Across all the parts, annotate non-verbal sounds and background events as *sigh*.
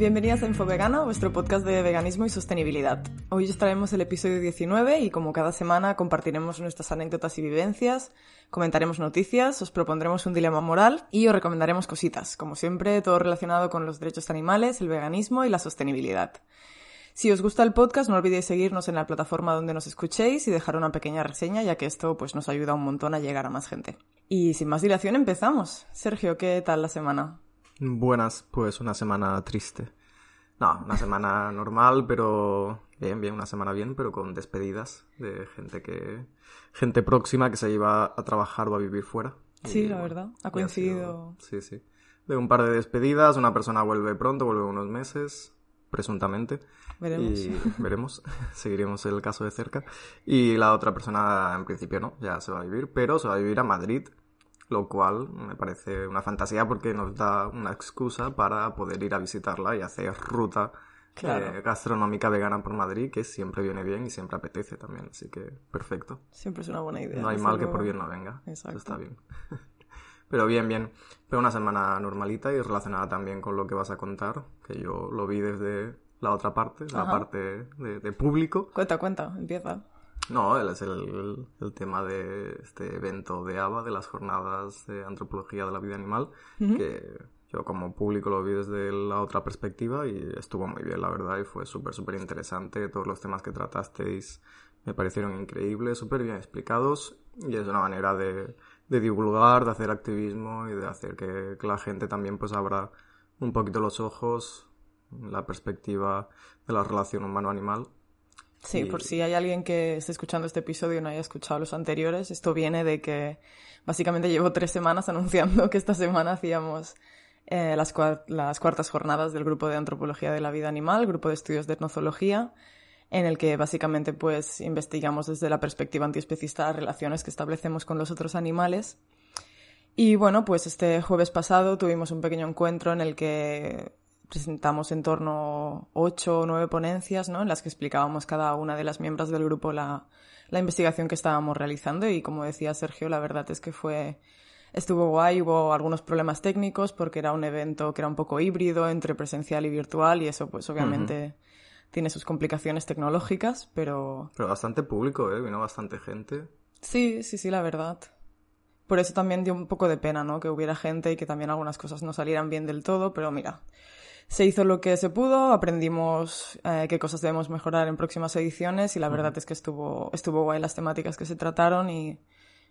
Bienvenidas a Infovegana, vuestro podcast de veganismo y sostenibilidad. Hoy os traemos el episodio 19 y como cada semana compartiremos nuestras anécdotas y vivencias, comentaremos noticias, os propondremos un dilema moral y os recomendaremos cositas, como siempre todo relacionado con los derechos animales, el veganismo y la sostenibilidad. Si os gusta el podcast, no olvidéis seguirnos en la plataforma donde nos escuchéis y dejar una pequeña reseña, ya que esto pues, nos ayuda un montón a llegar a más gente. Y sin más dilación empezamos. Sergio, ¿qué tal la semana? Buenas, pues una semana triste. No, una semana normal, pero bien, bien, una semana bien, pero con despedidas de gente que gente próxima que se iba a trabajar o a vivir fuera. Sí, la verdad, ha coincidido. sí, sí. De un par de despedidas, una persona vuelve pronto, vuelve unos meses, presuntamente. Veremos. Y veremos, *laughs* seguiremos el caso de cerca. Y la otra persona, en principio, no, ya se va a vivir, pero se va a vivir a Madrid, lo cual me parece una fantasía porque nos da una excusa para poder ir a visitarla y hacer ruta eh, gastronómica vegana por Madrid, que siempre viene bien y siempre apetece también, así que perfecto. Siempre es una buena idea. No hay mal que por bien no venga. Exacto. Eso está bien. *laughs* Pero bien, bien. Pero una semana normalita y relacionada también con lo que vas a contar, que yo lo vi desde la otra parte, la parte de, de público. Cuenta, cuenta, empieza. No, él es el, el, tema de este evento de ABA, de las jornadas de antropología de la vida animal, que yo como público lo vi desde la otra perspectiva y estuvo muy bien, la verdad, y fue súper, súper interesante. Todos los temas que tratasteis me parecieron increíbles, súper bien explicados y es una manera de, de, divulgar, de hacer activismo y de hacer que, que la gente también pues abra un poquito los ojos, la perspectiva de la relación humano-animal Sí, por si hay alguien que esté escuchando este episodio y no haya escuchado los anteriores, esto viene de que básicamente llevo tres semanas *laughs* anunciando que esta semana hacíamos eh, las, las, cuartas jornadas del grupo de antropología de la vida animal, grupo de estudios de etnozología, en el que básicamente pues investigamos desde la perspectiva antiespecista las relaciones que establecemos con los otros animales. Y bueno, pues este jueves pasado tuvimos un pequeño encuentro en el que presentamos en torno a ocho o nueve ponencias, ¿no? En las que explicábamos cada una de las miembros del grupo la, la investigación que estábamos realizando y como decía Sergio, la verdad es que fue estuvo guay, hubo algunos problemas técnicos porque era un evento que era un poco híbrido entre presencial y virtual y eso pues obviamente tiene sus complicaciones tecnológicas, pero... Pero bastante público, ¿eh? Vino bastante gente. Sí, sí, sí, la verdad. Por eso también dio un poco de pena, ¿no? Que hubiera gente y que también algunas cosas no salieran bien del todo, pero mira, se hizo lo que se pudo, aprendimos eh, qué cosas debemos mejorar en próximas ediciones y la verdad es que estuvo, estuvo guay las temáticas que se trataron y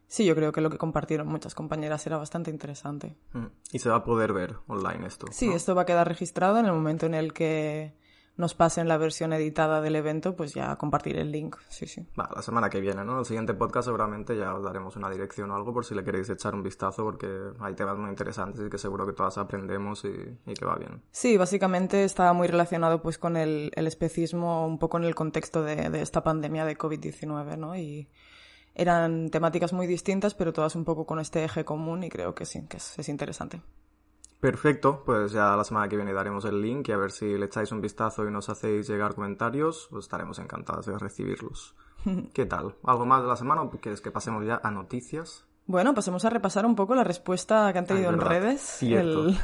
sí, yo creo que lo que compartieron muchas compañeras era bastante interesante. Y se va a poder ver online esto. Sí, esto va a quedar registrado en el momento en el que nos pasen la versión editada del evento, pues ya compartir el link. Sí, sí. Va, la semana que viene, ¿no? El siguiente podcast seguramente ya os daremos una dirección o algo por si le queréis echar un vistazo porque hay temas muy interesantes y que seguro que todas aprendemos y, que va bien. Sí, básicamente estaba muy relacionado pues con el, el especismo un poco en el contexto de, de esta pandemia de COVID-19, ¿no? Y eran temáticas muy distintas, pero todas un poco con este eje común y creo que sí, que es, es interesante. Perfecto, pues ya la semana que viene daremos el link y a ver si le echáis un vistazo y nos hacéis llegar comentarios, pues estaremos encantados de recibirlos. *laughs* ¿Qué tal? ¿Algo más de la semana o quieres que pasemos ya a noticias? Bueno, pasemos a repasar un poco la respuesta que han tenido en redes. El,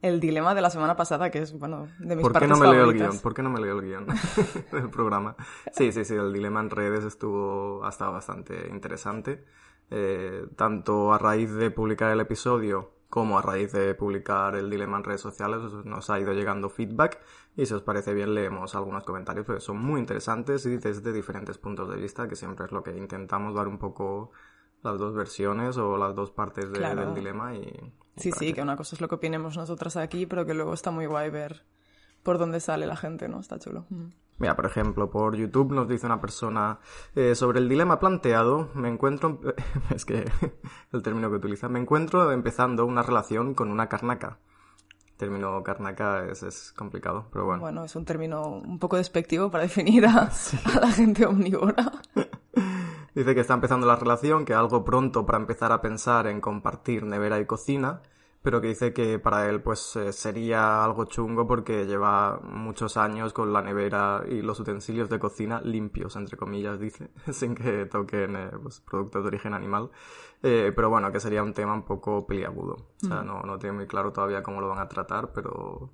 el, dilema de la semana pasada, que es, bueno, de mis ¿Por qué no me leo el guion? ¿Por qué no me leo el guion *laughs* del programa? Sí, sí, sí, el dilema en redes estuvo, ha estado bastante interesante. Eh, tanto a raíz de publicar el episodio como a raíz de publicar el dilema en redes sociales nos ha ido llegando feedback y si os parece bien leemos algunos comentarios porque son muy interesantes y desde diferentes puntos de vista que siempre es lo que intentamos dar un poco las dos versiones o las dos partes del dilema y... sí, sí, que una cosa es lo que opinemos nosotras aquí pero que luego está muy guay ver por dónde sale la gente, ¿no? Está chulo. Mira, por ejemplo, por YouTube nos dice una persona eh, sobre el dilema planteado, me encuentro, *laughs* es que *laughs* el término que utiliza, me encuentro empezando una relación con una carnaca. El término carnaca es, es, complicado, pero bueno. Bueno, es un término un poco despectivo para definir a, *laughs* a la gente omnívora. Dice que está empezando la relación, que algo pronto para empezar a pensar en compartir nevera y cocina, pero que dice que para él pues eh, sería algo chungo porque lleva muchos años con la nevera y los utensilios de cocina limpios, entre comillas, *laughs* dice, sin que toquen eh, pues, productos de origen animal. Eh, pero bueno, que sería un tema un poco peliagudo. O sea, no, no tiene muy claro todavía cómo lo van a tratar, pero...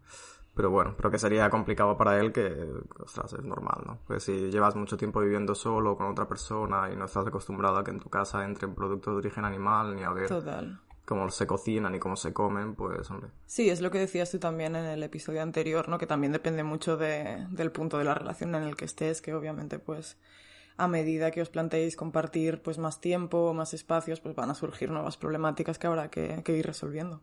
Pero bueno, creo que sería complicado para él que, ostras, es normal, ¿no? Pues si llevas mucho tiempo viviendo solo con otra persona y no estás acostumbrado a que en tu casa entren productos de origen animal ni a ver Total cómo se cocinan y cómo se comen, pues hombre. Sí, es lo que decías tú también en el episodio anterior, ¿no? Que también depende mucho de, del punto de la relación en el que estés, que obviamente pues a medida que os planteéis compartir pues más tiempo, más espacios, pues van a surgir nuevas problemáticas que habrá que, que ir resolviendo.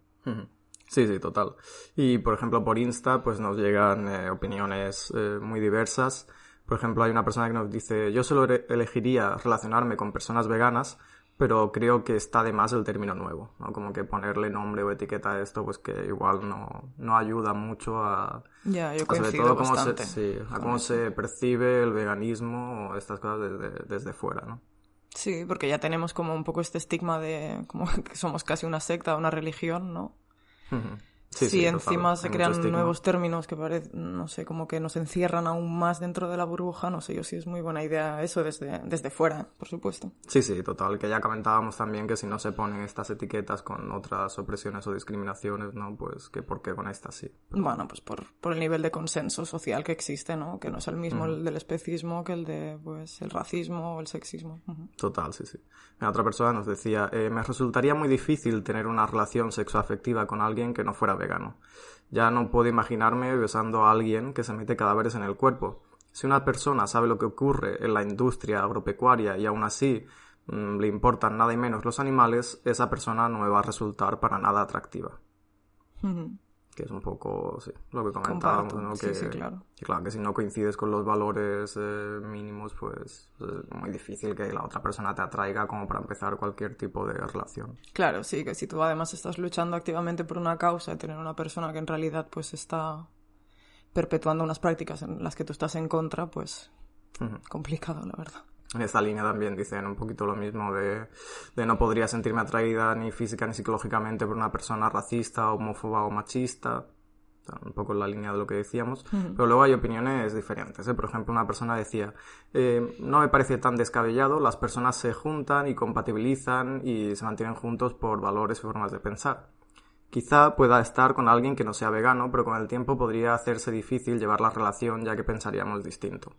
Sí, sí, total. Y por ejemplo por Insta pues nos llegan eh, opiniones eh, muy diversas. Por ejemplo hay una persona que nos dice yo solo elegiría relacionarme con personas veganas pero creo que está de más el término nuevo, ¿no? Como que ponerle nombre o etiqueta a esto, pues que igual no, no ayuda mucho a... Ya, yo sobre todo cómo se, sí, a cómo se percibe el veganismo o estas cosas desde, desde fuera, ¿no? Sí, porque ya tenemos como un poco este estigma de como *laughs* que somos casi una secta, una religión, ¿no? Sí, sí, encima se crean nuevos términos que parecen, no sé, como que nos encierran aún más dentro de la burbuja, no sé yo si es muy buena idea eso desde, desde fuera, por supuesto. Sí, sí, total, que ya comentábamos también que si no se ponen estas etiquetas con otras opresiones o discriminaciones, ¿no? Pues que por qué con estas sí. Bueno, pues por, por el nivel de consenso social que existe, ¿no? Que no es el mismo el del especismo que el de, pues, el racismo o el sexismo. Total, sí, sí. otra persona nos decía, eh, me resultaría muy difícil tener una relación sexoafectiva con alguien que no fuera vegano. Ya no puedo imaginarme besando a alguien que se mete cadáveres en el cuerpo. Si una persona sabe lo que ocurre en la industria agropecuaria y aún así mm, le importan nada y menos los animales, esa persona no me va a resultar para nada atractiva *laughs* que es un poco sí, lo que comentábamos, ¿no? Que, claro. que, si no coincides con los valores eh, mínimos, pues, pues es muy difícil que la otra persona te atraiga como para empezar cualquier tipo de relación. Claro, sí, que si tú además estás luchando activamente por una causa y tener una persona que en realidad pues está perpetuando unas prácticas en las que tú estás en contra, pues complicado, la verdad. En esta línea también dicen un poquito lo mismo de, de, no podría sentirme atraída ni física ni psicológicamente por una persona racista, homófoba o machista. Un poco en la línea de lo que decíamos. Pero luego hay opiniones diferentes. ¿eh? Por ejemplo, una persona decía, eh, no me parece tan descabellado, las personas se juntan y compatibilizan y se mantienen juntos por valores y formas de pensar. Quizá pueda estar con alguien que no sea vegano, pero con el tiempo podría hacerse difícil llevar la relación ya que pensaríamos distinto.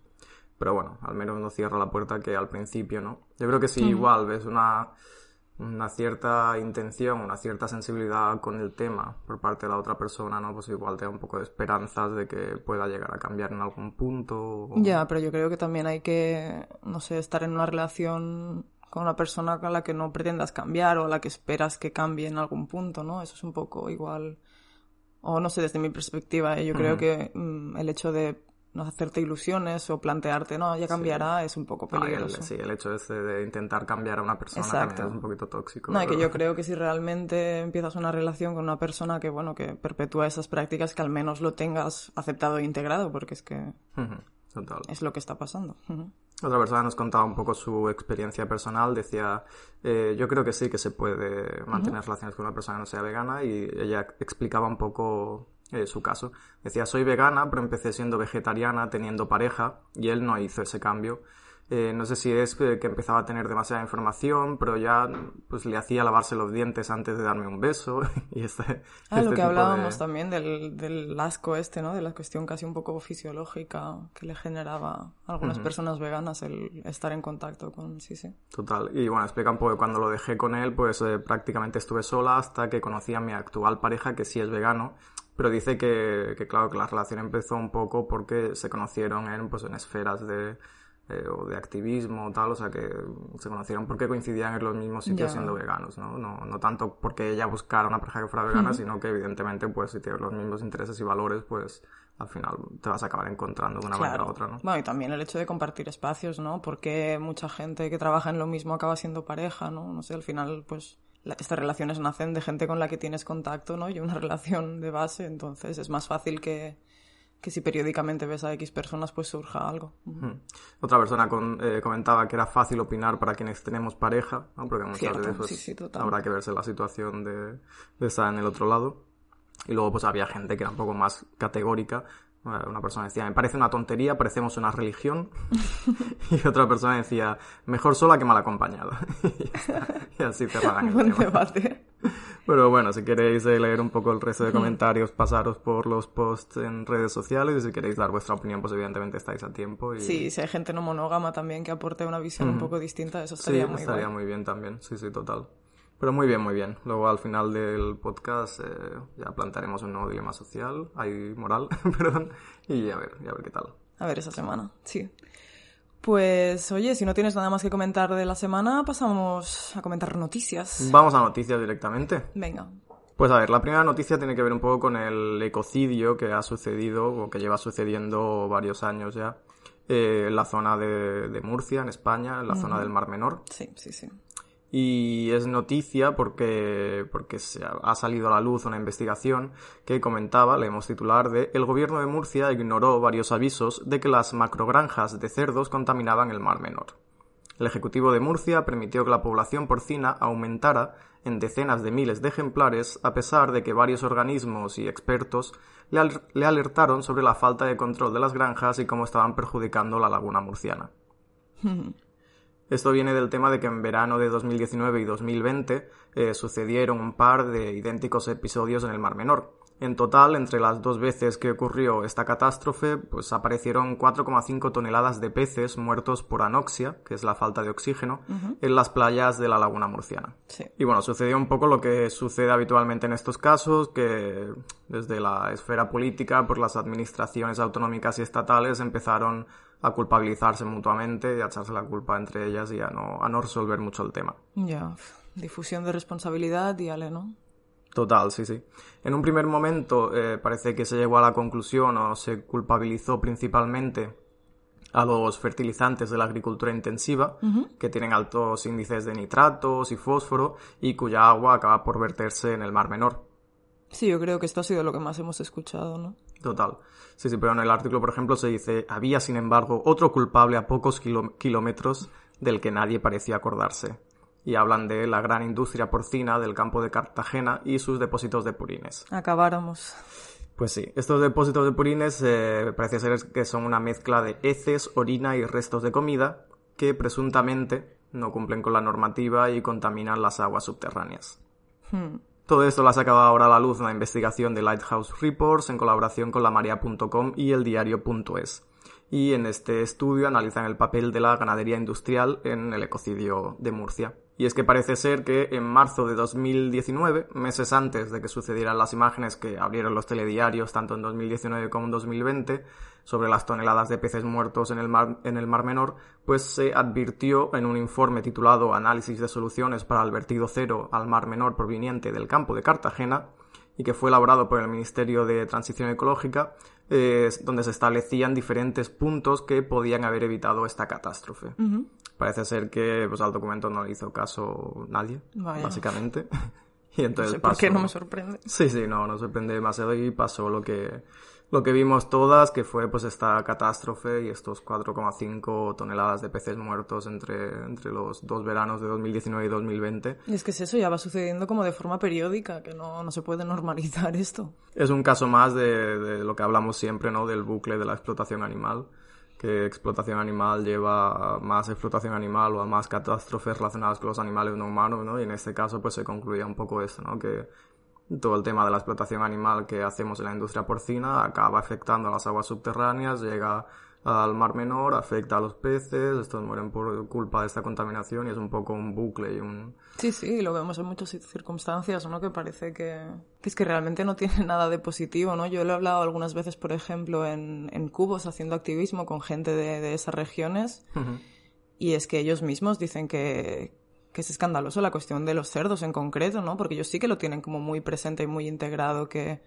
Pero bueno, al menos no cierra la puerta que al principio, ¿no? Yo creo que si igual ves una, una cierta intención, una cierta sensibilidad con el tema por parte de la otra persona, ¿no? Pues igual te da un poco de esperanzas de que pueda llegar a cambiar en algún punto. Ya, pero yo creo que también hay que, no sé, estar en una relación con una persona con la que no pretendas cambiar o a la que esperas que cambie en algún punto, ¿no? Eso es un poco igual, o no sé, desde mi perspectiva, ¿eh? yo creo que mm, el hecho de no hacerte ilusiones o plantearte, no, ya cambiará, es un poco peligroso. sí, el hecho ese de intentar cambiar a una persona Exacto. es un poquito tóxico. No, que yo creo que si realmente empiezas una relación con una persona que, bueno, que perpetúa esas prácticas, que al menos lo tengas aceptado e integrado, porque es que Total. es lo que está pasando. Otra persona nos contaba un poco su experiencia personal, decía, eh, yo creo que sí que se puede mantener relaciones con una persona que no sea vegana y ella explicaba un poco eh, su caso. Decía, soy vegana, pero empecé siendo vegetariana, teniendo pareja, y él no hizo ese cambio. Eh, no sé si es que empezaba a tener demasiada información, pero ya pues le hacía lavarse los dientes antes de darme un beso. *laughs* y este, ah, lo este que hablábamos también del, del asco este, ¿no? De la cuestión casi un poco fisiológica que le generaba a algunas personas veganas el estar en contacto con sí, sí. Total. Y bueno, explica un poco que cuando lo dejé con él, pues eh, prácticamente estuve sola hasta que conocí a mi actual pareja, que sí es vegano pero dice que, que, claro, que la relación empezó un poco porque se conocieron en, pues, en esferas de, eh, o de activismo o tal, o sea que se conocieron porque coincidían en los mismos sitios siendo veganos, ¿no? ¿no? No tanto porque ella buscara una pareja que fuera vegana, sino que evidentemente pues si tiene los mismos intereses y valores, pues al final te vas a acabar encontrando de una manera u otra, ¿no? Bueno, y también el hecho de compartir espacios, ¿no? Porque mucha gente que trabaja en lo mismo acaba siendo pareja, ¿no? No sé, al final, pues estas relaciones nacen de gente con la que tienes contacto, ¿no? Y una *laughs* relación de base, entonces es más fácil que, que si periódicamente ves a X personas, pues surja algo. Otra persona eh, comentaba que era fácil opinar para quienes tenemos pareja, ¿no? porque muchas veces pues, habrá que verse la situación de, de estar en el otro lado. Y luego pues había gente que era un poco más categórica. Una persona decía, me parece una tontería, parecemos una religión. *laughs* y otra persona decía, mejor sola que mal acompañada. *laughs* y, así cerraban el *laughs* Buen debate. Pero bueno, si queréis eh, leer un poco el resto de comentarios, pasaros por los posts en redes sociales y si queréis dar vuestra opinión, pues evidentemente estáis a tiempo. Y... Sí, si hay gente no monógama también que aporte una visión un poco distinta, eso estaría sí, muy estaría muy bien también, sí, sí, total. Pero muy bien, muy bien. Luego al final del podcast eh, ya plantaremos un nuevo dilema social, hay moral, *laughs* perdón, y a ver, a ver qué tal. A ver esa semana, sí. Pues oye, si no tienes nada más que comentar de la semana, pasamos a comentar noticias. Vamos a noticias directamente. Venga. Pues a ver, la primera noticia tiene que ver un poco con el ecocidio que ha sucedido o que lleva sucediendo varios años ya eh, en la zona de, Murcia, en España, en la zona del Mar Menor. Sí, sí, sí y es noticia porque, porque se ha salido a la luz una investigación que comentaba, leemos titular, de el gobierno de Murcia ignoró varios avisos de que las macrogranjas de cerdos contaminaban el mar menor. El Ejecutivo de Murcia permitió que la población porcina aumentara en decenas de miles de ejemplares a pesar de que varios organismos y expertos le, alertaron sobre la falta de control de las granjas y cómo estaban perjudicando la laguna murciana. *laughs* Esto viene del tema de que en verano de 2019 y 2020 eh, sucedieron un par de idénticos episodios en el Mar Menor. En total, entre las dos veces que ocurrió esta catástrofe, pues aparecieron 4,5 toneladas de peces muertos por anoxia, que es la falta de oxígeno, en las playas de la laguna murciana. Y bueno, sucedió un poco lo que sucede habitualmente en estos casos, que desde la esfera política, por las administraciones autonómicas y estatales empezaron a culpabilizarse mutuamente y a echarse la culpa entre ellas y a no, a no resolver mucho el tema. Ya, difusión de responsabilidad y ale, ¿no? Total, sí, sí. En un primer momento eh, parece que se llegó a la conclusión o se culpabilizó principalmente a los fertilizantes de la agricultura intensiva, que tienen altos índices de nitratos y fósforo y cuya agua acaba por verterse en el Mar Menor. Sí, yo creo que esto ha sido lo que más hemos escuchado, ¿no? Total. Sí, sí, pero en el artículo, por ejemplo, se dice, había, sin embargo, otro culpable a pocos kilómetros del que nadie parecía acordarse. Y hablan de la gran industria porcina del campo de Cartagena y sus depósitos de purines. Acabáramos. Pues sí, estos depósitos de purines eh, parece ser que son una mezcla de heces, orina y restos de comida que presuntamente no cumplen con la normativa y contaminan las aguas subterráneas. Hmm. Todo esto lo ha sacado ahora a la luz una investigación de Lighthouse Reports en colaboración con la Maria.com y el diario.es. Y en este estudio analizan el papel de la ganadería industrial en el ecocidio de Murcia. Y es que parece ser que en marzo de 2019, meses antes de que sucedieran las imágenes que abrieron los telediarios tanto en 2019 como en 2020 sobre las toneladas de peces muertos en el mar, en el mar Menor, pues se advirtió en un informe titulado Análisis de soluciones para el vertido cero al mar menor proveniente del campo de Cartagena y que fue elaborado por el Ministerio de Transición Ecológica, donde se establecían diferentes puntos que podían haber evitado esta catástrofe. Parece ser que pues, al documento no le hizo caso nadie, básicamente. *laughs* y entonces no ¿Por qué no me sorprende? Sí, sí, no, no sorprende demasiado y pasó lo que lo que vimos todas, que fue pues esta catástrofe y estos 4,5 toneladas de peces muertos entre, entre los dos veranos de 2019 y 2020. Y es que es eso, ya va sucediendo como de forma periódica, que no, no se puede normalizar esto. Es un caso más de, de, lo que hablamos siempre, ¿no? Del bucle de la explotación animal, que explotación animal lleva a más explotación animal o a más catástrofes relacionadas con los animales no humanos, ¿no? Y en este caso pues se concluía un poco esto, ¿no? Que todo el tema de la explotación animal que hacemos en la industria porcina acaba afectando a las aguas subterráneas, llega al mar menor, afecta a los peces, estos mueren por culpa de esta contaminación y es un poco un bucle y un... Sí, sí, lo vemos en muchas circunstancias, ¿no? Que parece que, es que realmente no tiene *laughs* nada de positivo, ¿no? Yo lo he hablado algunas veces, por ejemplo, en, en Cubos haciendo activismo con gente de, de esas regiones y es que ellos mismos dicen que, que es escandaloso la cuestión de los cerdos en concreto, ¿no? Porque ellos sí que lo tienen como muy presente y muy integrado, que,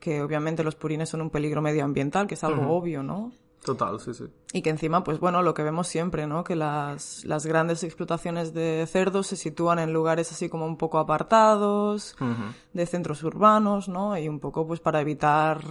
que obviamente los purines son un peligro medioambiental, que es algo obvio, ¿no? Total, sí, sí. Y que encima, pues bueno, lo que vemos siempre, ¿no? Que las, las grandes explotaciones de cerdos se sitúan en lugares así como un poco apartados, de centros urbanos, ¿no? Y un poco pues para evitar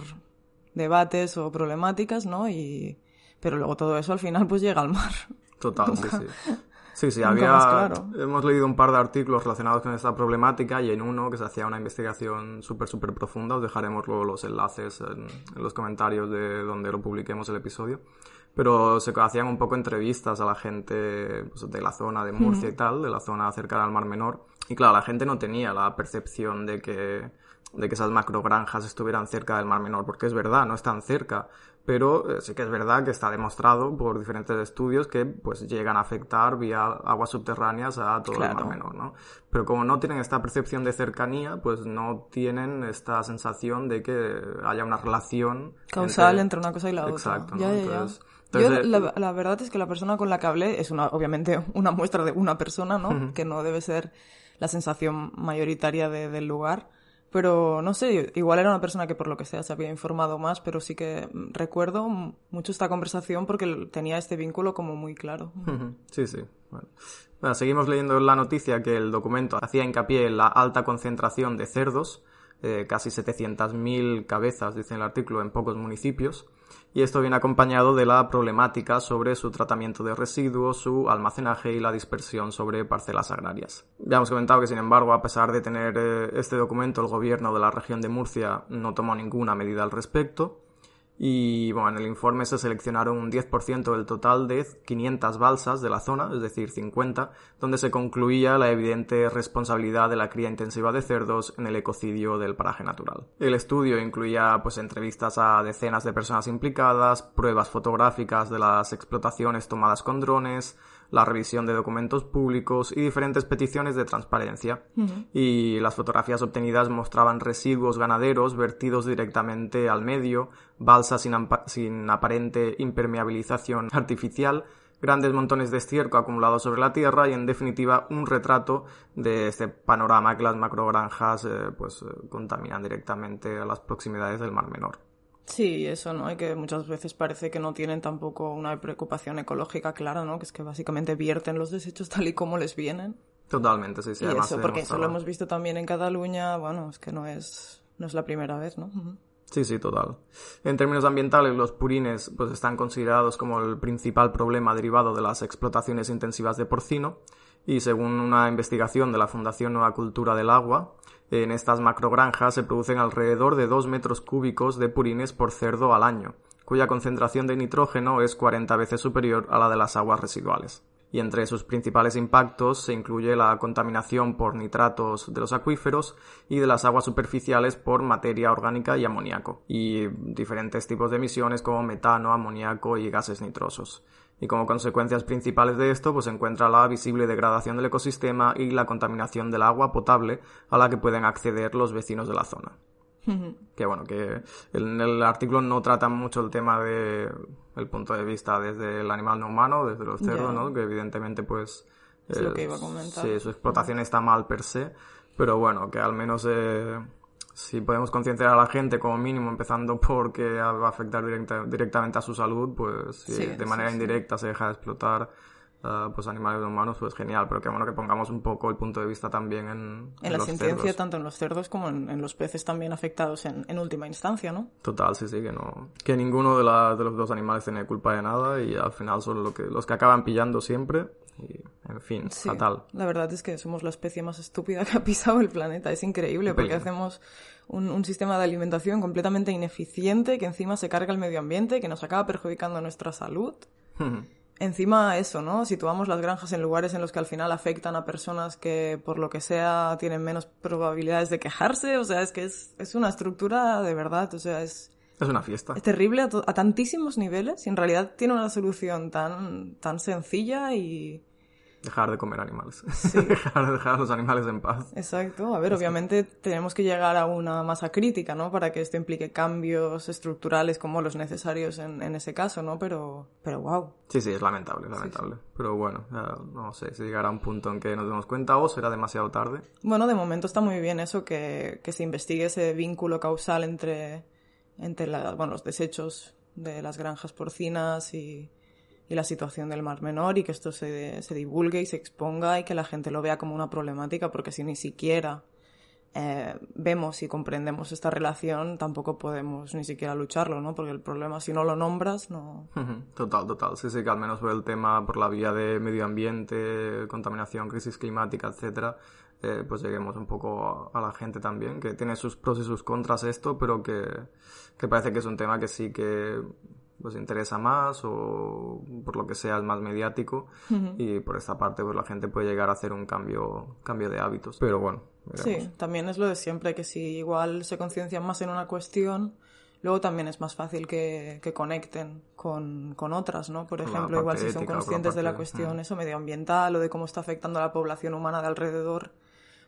debates o problemáticas, ¿no? Y, pero luego todo eso al final pues llega al mar. Total, sí, *laughs* sí. Sí, sí, había... Hemos leído un par de artículos relacionados con esta problemática y en uno que se hacía una investigación súper, súper profunda. Os dejaremos luego los enlaces en, los comentarios de donde lo publiquemos el episodio. Pero se hacían un poco entrevistas a la gente pues, de la zona de Murcia y tal, de la zona cercana al Mar Menor. Y claro, la gente no tenía la percepción de que de que esas macrogranjas estuvieran cerca del Mar Menor, porque es verdad, no están cerca, pero eh, sí que es verdad que está demostrado por diferentes estudios que pues llegan a afectar vía aguas subterráneas a todo el Mar Menor, ¿no? Pero como no tienen esta percepción de cercanía, pues no tienen esta sensación de que haya una relación causal entre, una cosa y la otra. Exacto, ya, ya, Yo, la, la, verdad es que la persona con la que hablé es una, obviamente *laughs* una muestra de una persona, ¿no? Que no debe ser la sensación mayoritaria de, del lugar pero no sé, igual era una persona que por lo que sea se había informado más, pero sí que recuerdo mucho esta conversación porque tenía este vínculo como muy claro. Sí, sí. Bueno. seguimos leyendo la noticia que el documento hacía hincapié en la alta concentración de cerdos, eh, casi 700.000 cabezas, dice el artículo, en pocos municipios y esto viene acompañado de la problemática sobre su tratamiento de residuos, su almacenaje y la dispersión sobre parcelas agrarias. Ya hemos comentado que, sin embargo, a pesar de tener eh, este documento, el gobierno de la región de Murcia no tomó ninguna medida al respecto y bueno, en el informe se seleccionaron un 10% del total de 500 balsas de la zona, es decir, 50, donde se concluía la evidente responsabilidad de la cría intensiva de cerdos en el ecocidio del paraje natural. El estudio incluía pues entrevistas a decenas de personas implicadas, pruebas fotográficas de las explotaciones tomadas con drones, la revisión de documentos públicos y diferentes peticiones de transparencia. Y las fotografías obtenidas mostraban residuos ganaderos vertidos directamente al medio, balsas sin, sin aparente impermeabilización artificial, grandes montones de estiércol acumulados sobre la tierra y en definitiva un retrato de este panorama que las macrogranjas eh, pues eh, contaminan directamente a las proximidades del Mar Menor. Sí, eso, ¿no? Y que muchas veces parece que no tienen tampoco una preocupación ecológica clara, ¿no? Que es que básicamente vierten los desechos tal y como les vienen. Totalmente, sí, sí. Y eso, porque eso lo hemos visto también en Cataluña, bueno, es que no es, no es la primera vez, ¿no? Sí, sí, total. En términos ambientales, los purines pues, están considerados como el principal problema derivado de las explotaciones intensivas de porcino y según una investigación de la Fundación Nueva Cultura del Agua, en estas macrogranjas se producen alrededor de 2 metros cúbicos de purines por cerdo al año, cuya concentración de nitrógeno es 40 veces superior a la de las aguas residuales. Y entre sus principales impactos se incluye la contaminación por nitratos de los acuíferos y de las aguas superficiales por materia orgánica y amoníaco, y diferentes tipos de emisiones como metano, amoníaco y gases nitrosos y como consecuencias principales de esto pues se encuentra la visible degradación del ecosistema y la contaminación del agua potable a la que pueden acceder los vecinos de la zona. *laughs* que bueno, que en el artículo no trata mucho el tema de el punto de vista desde el animal no humano, desde los cerdos, ¿no? Que evidentemente pues es lo que iba a comentar. Sí, su explotación está mal per se, pero bueno, que al menos eh, si podemos concienciar a la gente como mínimo, empezando porque va a afectar directamente a su salud, pues si de manera indirecta se deja de explotar uh, pues animales humanos, pues genial, pero que bueno que pongamos un poco el punto de vista también en, en, la sentencia, tanto en los cerdos como en, los peces también afectados en, en, última instancia, ¿no? Total, sí, sí, que no, que ninguno de, la, de los dos animales tiene culpa de nada y al final son lo que, los que acaban pillando siempre y, en fin, fatal. La verdad es que somos la especie más estúpida que ha pisado el planeta. Es increíble porque hacemos un, un, sistema de alimentación completamente ineficiente que encima se carga el medio ambiente, que nos acaba perjudicando nuestra salud. *laughs* encima eso, ¿no? Situamos las granjas en lugares en los que al final afectan a personas que por lo que sea tienen menos probabilidades de quejarse. O sea, es que es, es una estructura de verdad. O sea, es... Es una fiesta. Es terrible a, a tantísimos niveles y en realidad tiene una solución tan, tan sencilla y dejar de comer animales. *laughs* dejar, dejar a los animales en paz. Exacto. A ver, obviamente tenemos que llegar a una masa crítica, ¿no? Para que esto implique cambios estructurales como los necesarios en, en ese caso, ¿no? Pero, pero wow. Sí, sí, es lamentable, es lamentable. Pero bueno, no sé, si llegará un punto en que nos demos cuenta o será demasiado tarde. Bueno, de momento está muy bien eso, que, que se investigue ese vínculo causal entre, entre la, bueno, los desechos de las granjas porcinas y, la situación del Mar Menor y que esto se, se, divulgue y se exponga y que la gente lo vea como una problemática, porque si ni siquiera eh, vemos y comprendemos esta relación, tampoco podemos ni siquiera lucharlo, ¿no? Porque el problema, si no lo nombras, no... Total, total. Sí, sí, que al menos por el tema, por la vía de medio ambiente, contaminación, crisis climática, etcétera, eh, pues lleguemos un poco a, la gente también, que tiene sus pros y sus contras esto, pero que, que parece que es un tema que sí que pues interesa más o por lo que sea es más mediático. Y por esta parte pues la gente puede llegar a hacer un cambio cambio de hábitos. Pero bueno sí también es lo de siempre que si igual se conciencian más en una cuestión luego también es más fácil que, que conecten con, con, otras, ¿no? Por ejemplo, igual si son conscientes de la cuestión eso medioambiental o de cómo está afectando a la población humana de alrededor,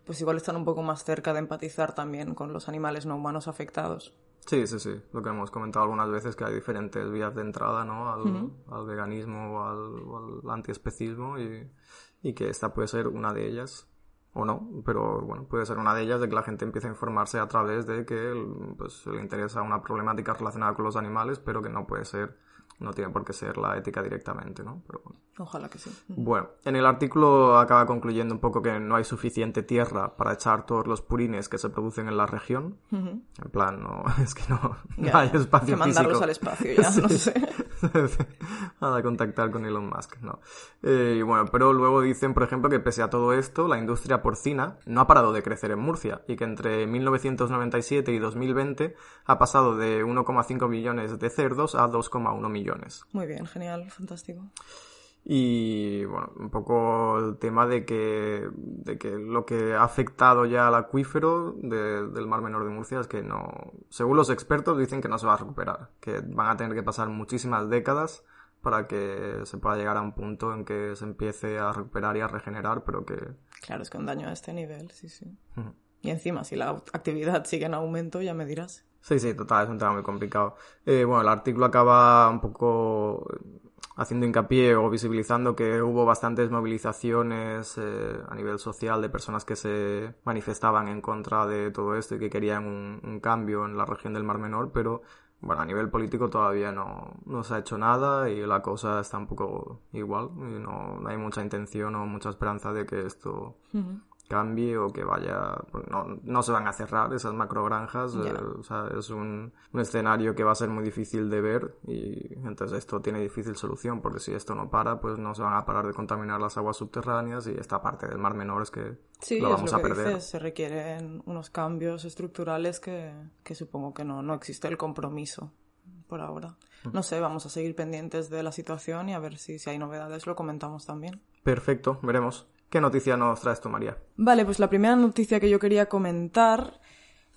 pues igual están un poco más cerca de empatizar también con los animales no humanos afectados. Sí, sí, sí. Lo que hemos comentado algunas veces, que hay diferentes vías de entrada ¿no? al, al veganismo o al, al antiespecismo y, y, que esta puede ser una de ellas. O no, pero bueno, puede ser una de ellas de que la gente empiece a informarse a través de que pues, le interesa una problemática relacionada con los animales, pero que no puede ser no tiene por qué ser la ética directamente, ¿no? Pero bueno. Ojalá que sí. Bueno, en el artículo acaba concluyendo un poco que no hay suficiente tierra para echar todos los purines que se producen en la región. En plan, no, *laughs* es que no, hay espacio que mandarlos al espacio ya, no *laughs* sé. *laughs* Nada, contactar con Elon Musk, no. Eh, y bueno, pero luego dicen, por ejemplo, que pese a todo esto, la industria porcina no ha parado de crecer en Murcia y que entre 1997 y 2020 ha pasado de 1,5 millones de cerdos a 2,1 millones muy bien, genial, fantástico. Y bueno, un poco el tema de que, de que lo que ha afectado ya al acuífero del Mar Menor de Murcia es que no, según los expertos dicen que no se va a recuperar, que van a tener que pasar muchísimas décadas para que se pueda llegar a un punto en que se empiece a recuperar y a regenerar, pero que... Claro, es que un daño a este nivel, sí, sí. Y encima, si la actividad sigue en aumento, ya me dirás. Sí, sí, total, es un tema muy complicado. Eh, bueno, el artículo acaba un poco haciendo hincapié o visibilizando que hubo bastantes movilizaciones eh, a nivel social de personas que se manifestaban en contra de todo esto y que querían un, cambio en la región del Mar Menor, pero bueno, a nivel político todavía no, no se ha hecho nada y la cosa está un poco igual y no, hay mucha intención o mucha esperanza de que esto cambie o que vaya, no, no se van a cerrar esas macrogranjas, granjas eh, o sea, es un, un, escenario que va a ser muy difícil de ver y entonces esto tiene difícil solución porque si esto no para, pues no se van a parar de contaminar las aguas subterráneas y esta parte del Mar Menor es que lo vamos a perder. se requieren unos cambios estructurales que, que supongo que no, no existe el compromiso por ahora. Mm. No sé, vamos a seguir pendientes de la situación y a ver si, si hay novedades lo comentamos también. Perfecto, veremos. ¿Qué noticia nos traes tú, María? Vale, pues la primera noticia que yo quería comentar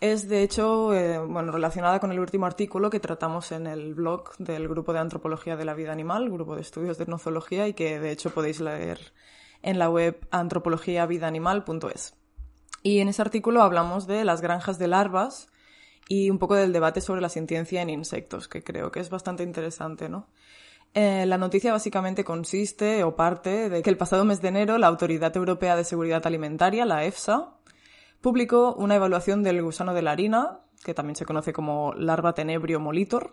es, de hecho, eh, bueno, relacionada con el último artículo que tratamos en el blog del Grupo de Antropología de la Vida Animal, Grupo de Estudios de Etnozoología, y que de hecho podéis leer en la web antropologiavidaanimal.es. Y en ese artículo hablamos de las granjas de larvas y un poco del debate sobre la sintiencia en insectos, que creo que es bastante interesante, ¿no? Eh, la noticia básicamente consiste o parte de que el pasado mes de enero la Autoridad Europea de Seguridad Alimentaria, la EFSA, publicó una evaluación del gusano de la harina, que también se conoce como larva tenebrio molitor,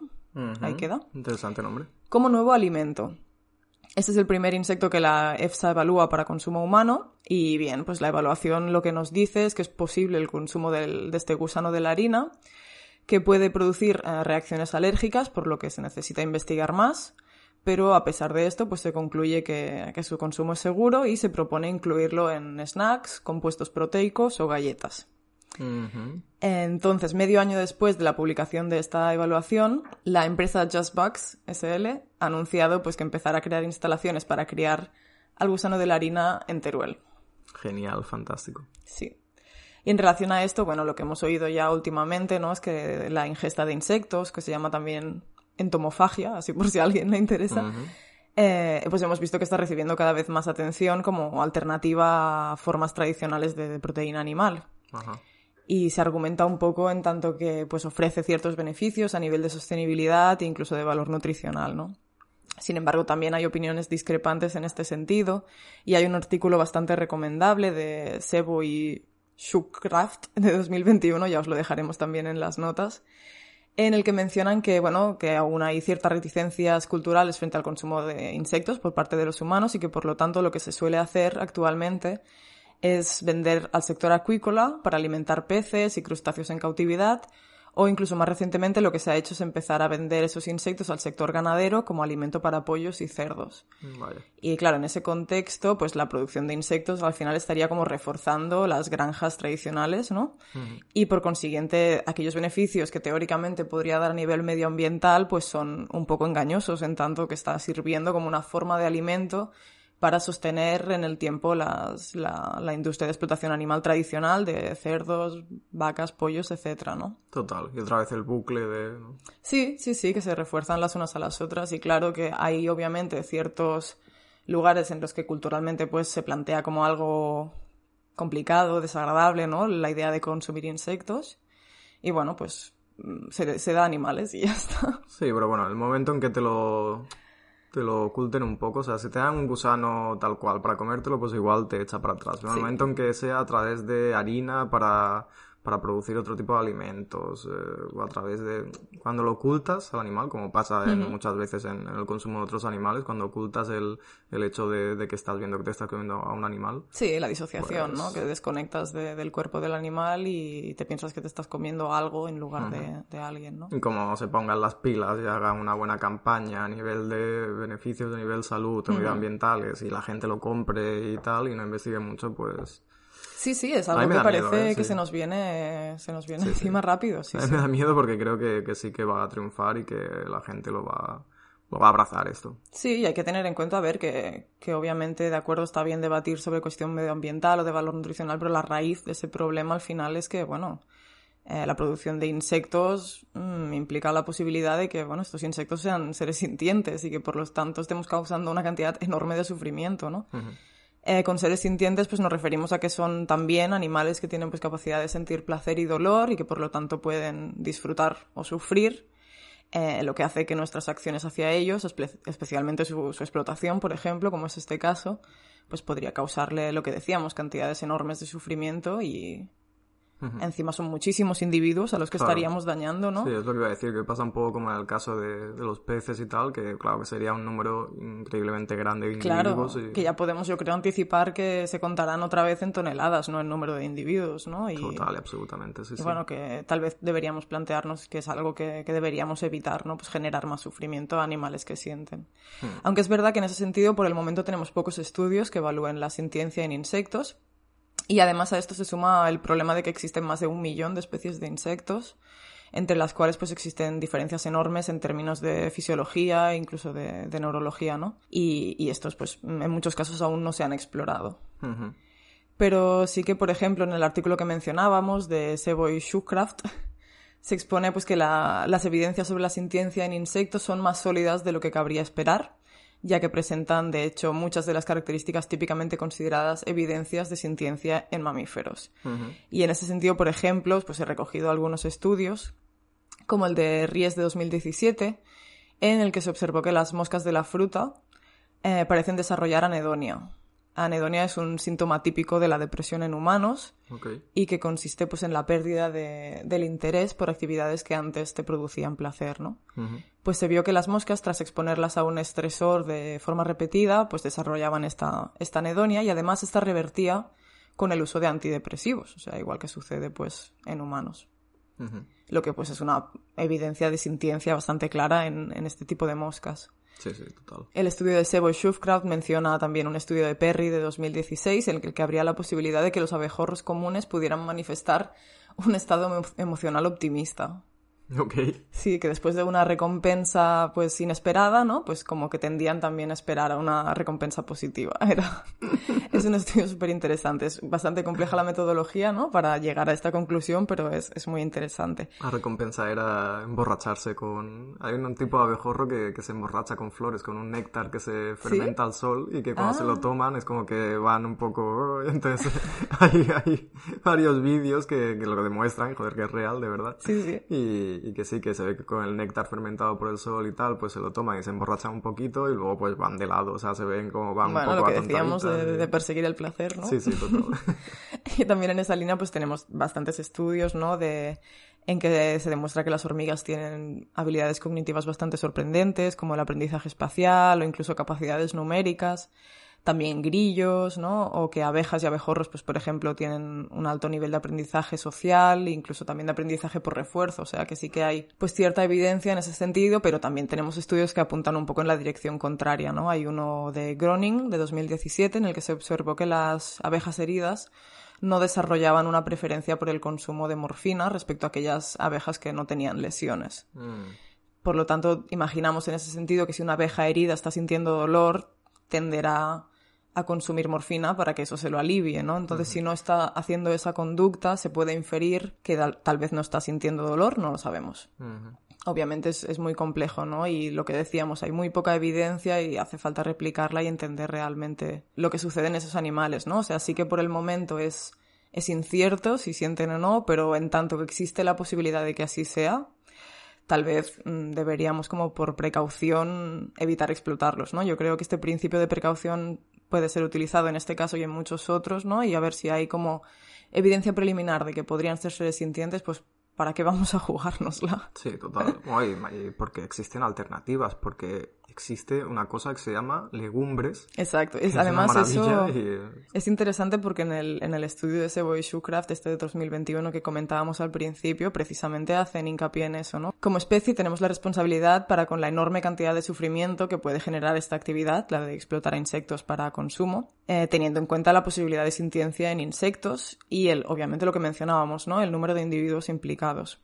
ahí queda. Interesante nombre. Como nuevo alimento. Este es el primer insecto que la EFSA evalúa para consumo humano y bien, pues la evaluación lo que nos dice es que es posible el consumo de este gusano de la harina, que puede producir eh, reacciones alérgicas, por lo que se necesita investigar más, pero a pesar de esto, pues se concluye que, su consumo es seguro y se propone incluirlo en snacks, compuestos proteicos o galletas. Entonces, medio año después de la publicación de esta evaluación, la empresa Just Bugs SL ha anunciado pues, que empezará a crear instalaciones para criar al gusano de la harina en Teruel. Genial, fantástico. Sí. Y en relación a esto, bueno, lo que hemos oído ya últimamente, ¿no? Es que la ingesta de insectos, que se llama también entomofagia, así por si a alguien le interesa, eh, pues hemos visto que está recibiendo cada vez más atención como alternativa a formas tradicionales de, proteína animal. Y se argumenta un poco en tanto que pues, ofrece ciertos beneficios a nivel de sostenibilidad e incluso de valor nutricional, ¿no? Sin embargo, también hay opiniones discrepantes en este sentido y hay un artículo bastante recomendable de Sebo y Shukcraft de 2021, ya os lo dejaremos también en las notas, en el que mencionan que, bueno, que aún hay ciertas reticencias culturales frente al consumo de insectos por parte de los humanos y que por lo tanto lo que se suele hacer actualmente es vender al sector acuícola para alimentar peces y crustáceos en cautividad o incluso más recientemente lo que se ha hecho es empezar a vender esos insectos al sector ganadero como alimento para pollos y cerdos. Y claro, en ese contexto, pues la producción de insectos al final estaría como reforzando las granjas tradicionales, ¿no? Y por consiguiente, aquellos beneficios que teóricamente podría dar a nivel medioambiental, pues son un poco engañosos en tanto que está sirviendo como una forma de alimento para sostener en el tiempo las, la, la, industria de explotación animal tradicional de cerdos, vacas, pollos, etcétera, ¿no? Total, y otra vez el bucle de... Sí, sí, sí, que se refuerzan las unas a las otras y claro que hay obviamente ciertos lugares en los que culturalmente pues se plantea como algo complicado, desagradable, ¿no? La idea de consumir insectos y bueno, pues se, se da animales y ya está. Sí, pero bueno, el momento en que te lo te lo oculten un poco. O sea, si te dan un gusano tal cual para comértelo, pues igual te echa para atrás. En el momento en que sea a través de harina para para producir otro tipo de alimentos eh, o a través de cuando lo ocultas al animal como pasa muchas veces en, el consumo de otros animales cuando ocultas el, el hecho de, que estás viendo que te estás comiendo a un animal sí la disociación no pues que desconectas del cuerpo del animal y te piensas que te estás comiendo algo en lugar de, alguien no y como se pongan las pilas y hagan una buena campaña a nivel de beneficios de nivel salud medioambientales y la gente lo compre y tal y no investigue mucho pues Sí, sí, es algo que parece ¿eh? que se nos viene, se nos viene encima rápido. Sí, a mí me da miedo porque creo que, sí que va a triunfar y que la gente lo va, lo va a abrazar esto. Sí, y hay que tener en cuenta, a ver, que, que obviamente, de acuerdo, está bien debatir sobre cuestión medioambiental o de valor nutricional, pero la raíz de ese problema al final es que, bueno, eh, la producción de insectos mm, implica la posibilidad de que, bueno, estos insectos sean seres sintientes y que por lo tanto estemos causando una cantidad enorme de sufrimiento, ¿no? Eh, con seres sintientes pues nos referimos a que son también animales que tienen pues capacidad de sentir placer y dolor y que por lo tanto pueden disfrutar o sufrir, eh, lo que hace que nuestras acciones hacia ellos, especialmente su, su, explotación, por ejemplo, como es este caso, pues podría causarle lo que decíamos, cantidades enormes de sufrimiento y, Encima son muchísimos individuos a los que estaríamos dañando, ¿no? Sí, es lo que iba a decir, que pasa un poco como en el caso de, los peces y tal, que claro que sería un número increíblemente grande de individuos. Claro, que ya podemos yo creo anticipar que se contarán otra vez en toneladas, no en número de individuos, ¿no? Y, Total, absolutamente, sí, sí. Bueno, que tal vez deberíamos plantearnos que es algo que, deberíamos evitar, ¿no? Pues generar más sufrimiento a animales que sienten. Hmm. Aunque es verdad que en ese sentido por el momento tenemos pocos estudios que evalúen la sintiencia en insectos, y además a esto se suma el problema de que existen más de un millón de especies de insectos, entre las cuales pues existen diferencias enormes en términos de fisiología e incluso de, neurología, ¿no? Y, estos pues en muchos casos aún no se han explorado. Pero sí que, por ejemplo, en el artículo que mencionábamos de Sebo y Schucraft, se expone pues que las evidencias sobre la sintiencia en insectos son más sólidas de lo que cabría esperar ya que presentan, de hecho, muchas de las características típicamente consideradas evidencias de sintiencia en mamíferos. Y en ese sentido, por ejemplo, pues he recogido algunos estudios, como el de Ries de 2017, en el que se observó que las moscas de la fruta eh, parecen desarrollar anedonia, anedonia es un síntoma típico de la depresión en humanos y que consiste pues en la pérdida de, del interés por actividades que antes te producían placer, ¿no? Pues se vio que las moscas, tras exponerlas a un estresor de forma repetida, pues desarrollaban esta, esta anedonia y además esta revertía con el uso de antidepresivos, o sea, igual que sucede pues en humanos. Lo que pues es una evidencia de sintiencia bastante clara en, en este tipo de moscas. El estudio de Sebo Schufkraft menciona también un estudio de Perry de 2016 en el que habría la posibilidad de que los abejorros comunes pudieran manifestar un estado emocional optimista. *laughs* Ok. Sí, que después de una recompensa pues inesperada, ¿no? Pues como que tendían también a esperar a una recompensa positiva. *laughs* Era... es un estudio súper interesante. Es bastante compleja la metodología, ¿no? Para llegar a esta conclusión, pero es, es muy interesante. La recompensa era emborracharse con... Hay un tipo de abejorro que, que se emborracha con flores, con un néctar que se fermenta al sol y que cuando se lo Ah. toman es como que van un poco... *laughs* Entonces hay, hay varios vídeos que, que lo demuestran, joder, que es real, de verdad. Sí, sí. Y, y que sí, que se ve que con el néctar fermentado por el sol y tal, pues se lo toman y se emborrachan un poquito y luego pues van de lado, o sea, se ven como van un Bueno, poco lo que decíamos de, de perseguir el placer, ¿no? Sí, sí, total. *laughs* Y también en esa línea pues tenemos bastantes estudios, ¿no? De, en que se demuestra que las hormigas tienen habilidades cognitivas bastante sorprendentes, como el aprendizaje espacial o incluso capacidades numéricas. También grillos, ¿no? O que abejas y abejorros, pues por ejemplo, tienen un alto nivel de aprendizaje social, e incluso también de aprendizaje por refuerzo. O sea que sí que hay pues cierta evidencia en ese sentido, pero también tenemos estudios que apuntan un poco en la dirección contraria, ¿no? Hay uno de Groning de 2017 en el que se observó que las abejas heridas no desarrollaban una preferencia por el consumo de morfina respecto a aquellas abejas que no tenían lesiones. Mm, Por lo tanto, imaginamos en ese sentido que si una abeja herida está sintiendo dolor, tenderá a consumir morfina para que eso se lo alivie, ¿no? Entonces, si no está haciendo esa conducta, se puede inferir que tal, vez no está sintiendo dolor, no lo sabemos. Obviamente es, es muy complejo, ¿no? Y lo que decíamos, hay muy poca evidencia y hace falta replicarla y entender realmente lo que sucede en esos animales, ¿no? O sea, sí que por el momento es, es incierto si sienten o no, pero en tanto que existe la posibilidad de que así sea, tal vez mm, deberíamos como por precaución evitar explotarlos, ¿no? Yo creo que este principio de precaución puede ser utilizado en este caso y en muchos otros, ¿no? Y a ver si hay como evidencia preliminar de que podrían ser seres sintientes, pues ¿para qué vamos a jugárnosla? Sí, total. Oye, porque existen alternativas, porque existe una cosa que se llama legumbres. Exacto. Es, además, eso y- es interesante porque en el, en el estudio de Sebo y Shucraft, este de 2021 que comentábamos al principio, precisamente hacen hincapié en eso, ¿no? Como especie tenemos la responsabilidad para con la enorme cantidad de sufrimiento que puede generar esta actividad, la de explotar a insectos para consumo, eh, teniendo en cuenta la posibilidad de sintiencia en insectos y el, obviamente lo que mencionábamos, ¿no? El número de individuos implicados.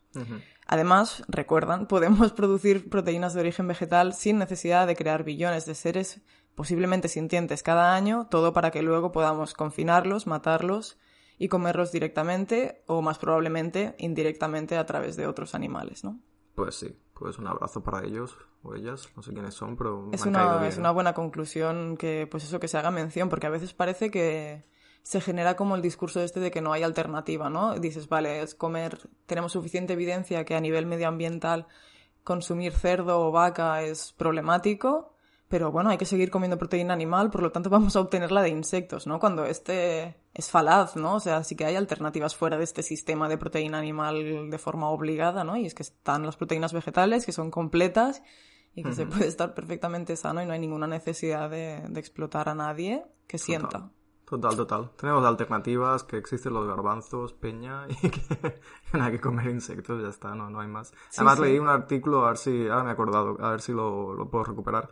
Además, recuerdan, podemos *laughs* producir proteínas de origen vegetal sin necesidad de crear billones de seres posiblemente sintientes cada año, todo para que luego podamos confinarlos, matarlos y comerlos directamente o más probablemente indirectamente a través de otros animales, ¿no? Pues sí, pues un abrazo para ellos o ellas, no sé quiénes son, pero me Es han caído una, bien. es una buena conclusión que, pues eso, que se haga mención, porque a veces parece que se genera como el discurso este de que no hay alternativa, ¿no? Dices, vale, es comer, tenemos suficiente evidencia que a nivel medioambiental consumir cerdo o vaca es problemático, pero bueno, hay que seguir comiendo proteína animal, por lo tanto *laughs* vamos a obtenerla de insectos, ¿no? Cuando este es falaz, ¿no? O sea, sí que hay alternativas fuera de este sistema de proteína animal de forma obligada, ¿no? Y es que están las proteínas vegetales que son completas y que se puede estar perfectamente sano y no hay ninguna necesidad de, de explotar a nadie que sienta. Total, total. Tenemos alternativas, que existen los garbanzos, peña, *laughs* y que hay que comer insectos, ya está, no, no hay más. Además sí. leí un artículo, a ver si, ahora me he acordado, a ver si lo, lo puedo recuperar,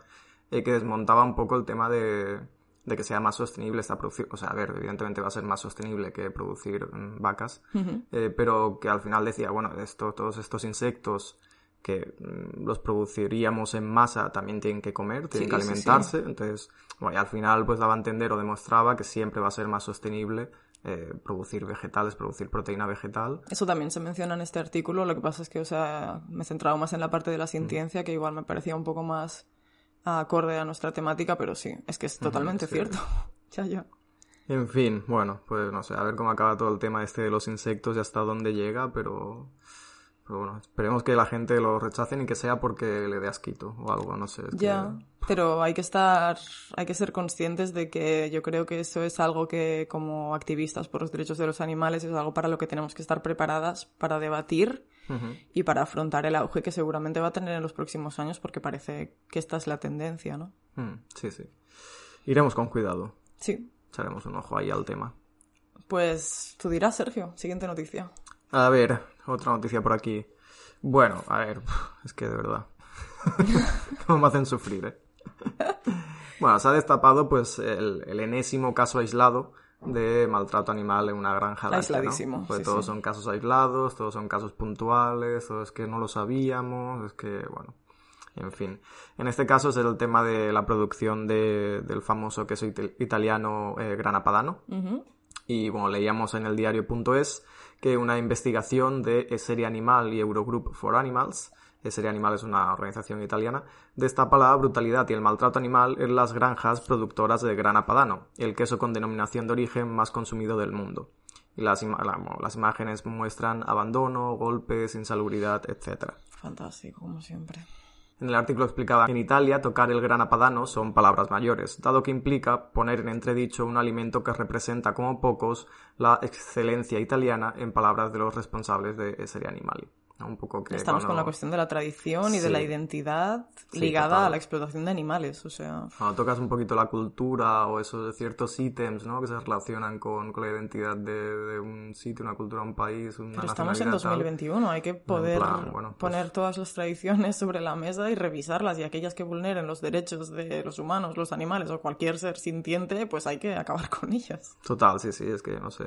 eh, que desmontaba un poco el tema de, de que sea más sostenible esta producción. O sea, a ver, evidentemente va a ser más sostenible que producir mm, vacas, eh, pero que al final decía, bueno, esto, todos estos insectos que mm, los produciríamos en masa también tienen que comer, tienen Sí, que sí, sí. alimentarse, entonces, bueno, y al final pues daba a entender o demostraba que siempre va a ser más sostenible eh, producir vegetales, producir proteína vegetal. Eso también se menciona en este artículo, lo que pasa es que, o sea, me he centrado más en la parte de la sintiencia, que igual me parecía un poco más acorde a nuestra temática, pero sí, es que es totalmente cierto. *laughs* ya, ya. En fin, bueno, pues no sé, a ver cómo acaba todo el tema este de los insectos y hasta dónde llega, pero... Pero bueno, esperemos que la gente lo rechacen y que sea porque le dé asquito o algo, no sé. es que- Ya, pero hay que estar, hay que ser conscientes de que yo creo que eso es algo que como activistas por los derechos de los animales es algo para lo que tenemos que estar preparadas para debatir y para afrontar el auge que seguramente va a tener en los próximos años porque parece que esta es la tendencia, ¿no? Mm, sí, sí. Iremos con cuidado. Sí. Echaremos un ojo ahí al tema. Pues tú dirás, Sergio. Siguiente noticia. A ver, otra noticia por aquí. Bueno, a ver, *laughs* es que de verdad. *laughs* ¿Cómo me hacen sufrir, eh? *laughs* Bueno, se ha destapado pues el, el enésimo caso aislado de maltrato animal en una granja Aisladísimo, Pues sí, todos sí. son casos aislados, todos son casos puntuales, es que no lo sabíamos, es que, bueno, en fin. En este caso es el tema de la producción de- del famoso queso it- italiano eh, Grana Padano. Y bueno, leíamos en el diario.es que una investigación de Serie Animal y Eurogroup for Animals, Serie Animal es una organización italiana, destapa la brutalidad y el maltrato animal en las granjas productoras de grana padano, el queso con denominación de origen más consumido del mundo. Y las, las imágenes muestran abandono, golpes, insalubridad, etc. Fantástico, como siempre. En el artículo explicaba en Italia tocar el grana padano son palabras mayores, dado que implica poner en entredicho un alimento que representa como pocos la excelencia italiana en palabras de los responsables de Serie Animali. ¿No? Un poco que Estamos con la cuestión de la tradición y de la identidad Sí, ligada total. a la explotación de animales, o sea... Cuando tocas un poquito la cultura o esos ciertos ítems, ¿no? Que se relacionan con, con la identidad de, de un sitio, una cultura, un país, una Pero estamos en nacionalidad, tal. 2021, hay que poder plan, bueno, pues- poner todas las tradiciones sobre la mesa y revisarlas y aquellas que vulneren los derechos de los humanos, los animales o cualquier ser sintiente, pues hay que acabar *laughs* con ellas. Total, sí, sí, es que no sé,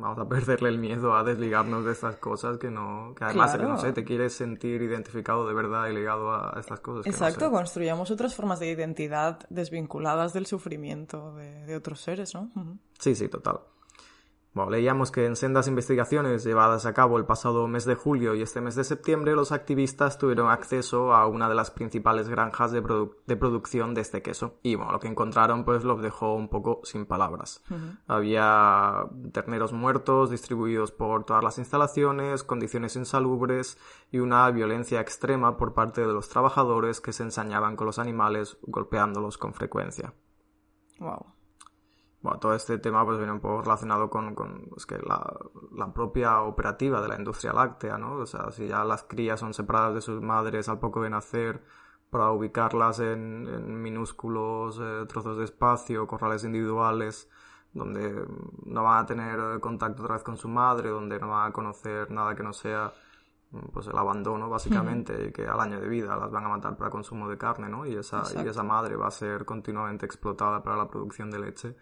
vamos a perderle el miedo a desligarnos de estas cosas que no, que además, Claro. No sé, te quieres sentir identificado de verdad y ligado a a estas cosas. no Exacto, sé. construyamos otras formas de identidad desvinculadas del sufrimiento de, de otros seres, ¿no? Sí, sí, total. Bueno, leíamos que en sendas investigaciones llevadas a cabo el pasado mes de julio y este mes de septiembre, los activistas tuvieron acceso a una de las principales granjas de, produ- de producción de este queso. Y bueno, lo que encontraron pues los dejó un poco sin palabras. Había terneros muertos distribuidos por todas las instalaciones, condiciones insalubres y una violencia extrema por parte de los trabajadores que se ensañaban con los animales golpeándolos con frecuencia. Wow. Bueno, todo este tema pues viene un poco relacionado con, con es que la, la propia operativa de la industria láctea, ¿no? O sea, si ya las crías son separadas de sus madres al poco de nacer para ubicarlas en, en minúsculos eh, trozos de espacio, corrales individuales, donde no van a tener contacto otra vez con su madre, donde no van a conocer nada que no sea pues el abandono básicamente y que al año de vida las van a matar para consumo de carne, ¿no? Y esa, y esa madre va a ser continuamente explotada para la producción de leche.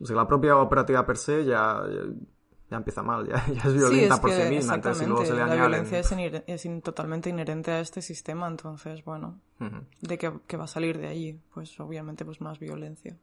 O sea, la propia operativa per se ya, ya, empieza mal, ya, ya es violenta por sí misma, entonces si luego se le la violencia es, es in- totalmente inherente a este sistema, entonces, bueno. ¿de qué, qué va a salir de allí? Pues obviamente pues más violencia.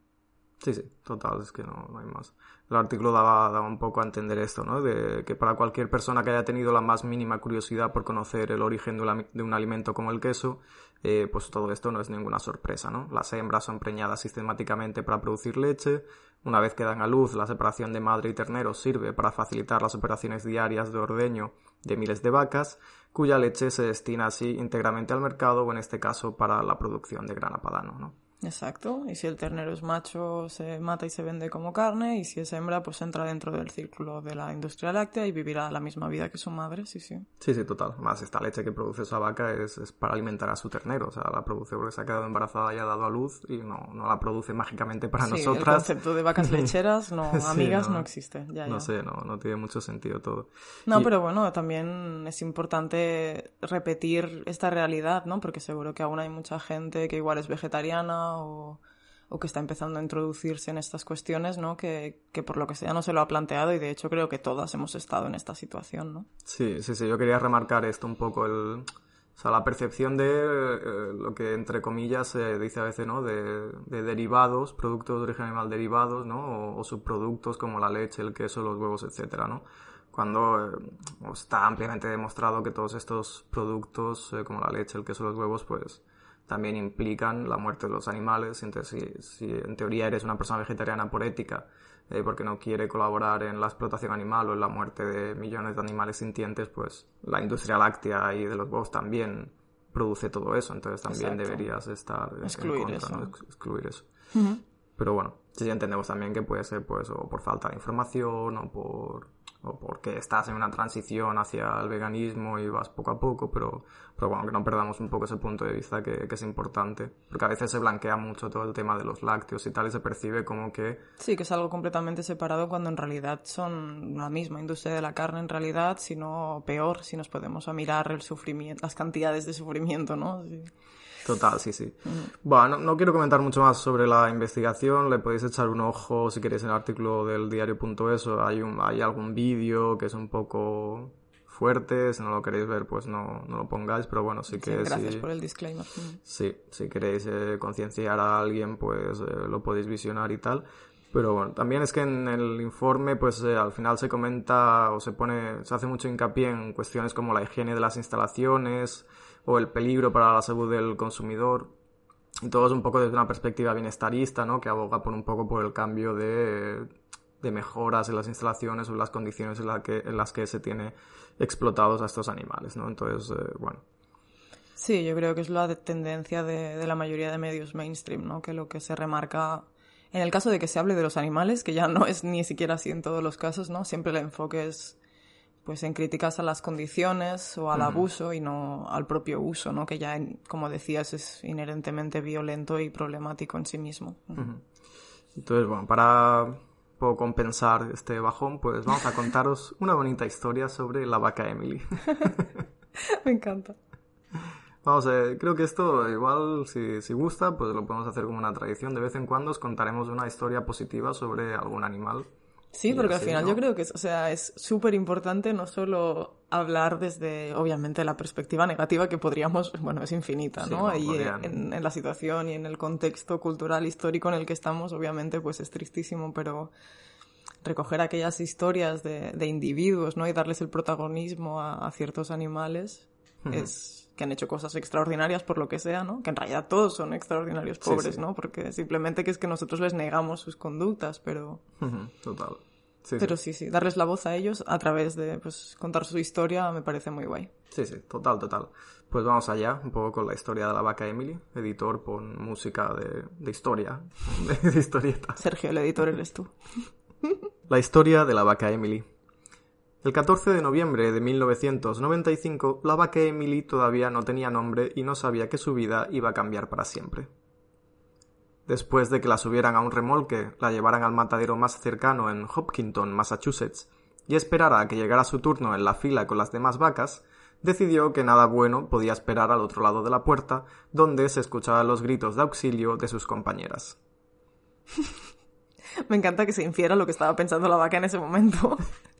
Sí, sí, total, es que no, no hay más. El artículo daba, daba un poco a entender esto, ¿no? De que para cualquier persona que haya tenido la más mínima curiosidad por conocer el origen de de un alimento como el queso, eh, pues todo esto no es ninguna sorpresa, ¿no? Las hembras son preñadas sistemáticamente para producir leche. Una vez que dan a luz, la separación de madre y ternero sirve para facilitar las operaciones diarias de ordeño de miles de vacas, cuya leche se destina así íntegramente al mercado o en este caso para la producción de grana padano, ¿no? Exacto, y si el ternero es macho se mata y se vende como carne, y si es hembra pues entra dentro del círculo de la industria láctea y vivirá la misma vida que su madre, sí, sí. Sí, sí, total. Más esta leche que produce esa vaca es, es para alimentar a su ternero. O sea, la produce porque se ha quedado embarazada y ha dado a luz y no, no la produce mágicamente para sí, el nosotras. concepto de vacas *laughs* lecheras, no, Sí, amigas, no. no, existe, ya, No ya. sé, no, no tiene mucho sentido todo. No, Y- pero bueno, también es importante repetir esta realidad, ¿no? Porque seguro que aún hay mucha gente que igual es vegetariana o, que está empezando a introducirse en estas cuestiones, ¿no? Que, que por lo que sea no se lo ha planteado y de hecho creo que todas hemos estado en esta situación, ¿no? Sí, sí, sí. Yo quería remarcar esto un poco, el, o sea, la percepción de eh, lo que entre comillas se dice a veces, ¿no? De, de derivados, productos de origen animal derivados, ¿no? O, o subproductos como la leche, el queso, los huevos, etcétera, ¿no? Cuando eh, está ampliamente demostrado que todos estos productos, eh, como la leche, el queso, los huevos, pues también implican la muerte de los animales. Entonces, si, si en teoría eres una persona vegetariana por ética, eh, porque no quiere colaborar en la explotación animal o en la muerte de millones de animales sintientes, pues la industria láctea y de los huevos también produce todo eso. Entonces también Exacto. deberías estar en Excluir contra, eso. Excluir eso. Pero bueno, sí entendemos también que puede ser pues o por falta de información o por o porque estás en una transición hacia el veganismo y vas poco a poco, pero, pero bueno, que no perdamos un poco ese punto de vista que, que es importante, porque a veces se blanquea mucho todo el tema de los lácteos y tal y se percibe como que Sí, que es algo completamente separado cuando en realidad son la misma industria de la carne en realidad, sino peor, si nos podemos a mirar el sufrimiento, las cantidades de sufrimiento, ¿no? Sí. Total, sí, sí. Bueno, no, quiero comentar mucho más sobre la investigación. Le podéis echar un ojo si queréis en el artículo del diario.eso. Hay, un, hay algún vídeo que es un poco fuerte. Si no lo queréis ver, pues no, no lo pongáis. Pero bueno, sí que... gracias por el disclaimer. Sí, si queréis eh, concienciar a alguien, pues eh, lo podéis visionar y tal. Pero bueno, también es que en el informe, pues eh, al final se comenta o se pone, se hace mucho hincapié en cuestiones como la higiene de las instalaciones o el peligro para la salud del consumidor. Y todo es un poco desde una perspectiva bienestarista, ¿no? Que aboga por un poco por el cambio de, de mejoras en las instalaciones o en las condiciones en, que, en las que se tiene explotados a estos animales, ¿no? Entonces, eh, bueno. Sí, yo creo que es la tendencia de, de la mayoría de medios mainstream, ¿no? Que lo que se remarca en el caso de que se hable de los animales, que ya no es ni siquiera así en todos los casos, ¿no? Siempre el enfoque es pues en críticas a las condiciones o al abuso y no al propio uso, ¿no? Que ya, como decías, es inherentemente violento y problemático en sí mismo. Entonces, bueno, para compensar este bajón, pues vamos a contaros *laughs* una bonita historia sobre la vaca Emily. *laughs* Me encanta. Vamos, eh, creo que esto igual, si, si gusta, pues lo podemos hacer como una tradición. De vez en cuando os contaremos una historia positiva sobre algún animal. Sí, porque al final yo creo que es, o sea, es súper importante no solo hablar desde, obviamente, la perspectiva negativa que podríamos, *laughs* bueno, es infinita, ¿no? y en, en, la situación y en el contexto cultural histórico en el que estamos, obviamente, pues es tristísimo, pero recoger aquellas historias de, de individuos, ¿no? Y darles el protagonismo a, a ciertos animales es que han hecho cosas extraordinarias por lo que sea, ¿no? Que en realidad todos son extraordinarios pobres, ¿no? Porque simplemente que es que nosotros les negamos sus conductas, pero... Total. pero sí. sí, darles la voz a ellos a través de pues, contar su historia me parece muy guay. Sí, sí, total, total. Pues vamos allá, un poco con la historia de la vaca Emily, editor con música de, de historia, *laughs* de historieta. Sergio, el editor eres tú. la historia de la vaca Emily. El 14 de noviembre de 1995, la vaca Emily todavía no tenía nombre y no sabía que su vida iba a cambiar para siempre. Después de que la subieran a un remolque, la llevaran al matadero más cercano en Hopkinton, Massachusetts, y esperara a que llegara su turno en la fila con las demás vacas, decidió que nada bueno podía esperar al otro lado de la puerta, donde se escuchaban los gritos de auxilio de sus compañeras. *laughs* Me encanta que se infiera lo que estaba pensando la vaca en ese momento. *laughs*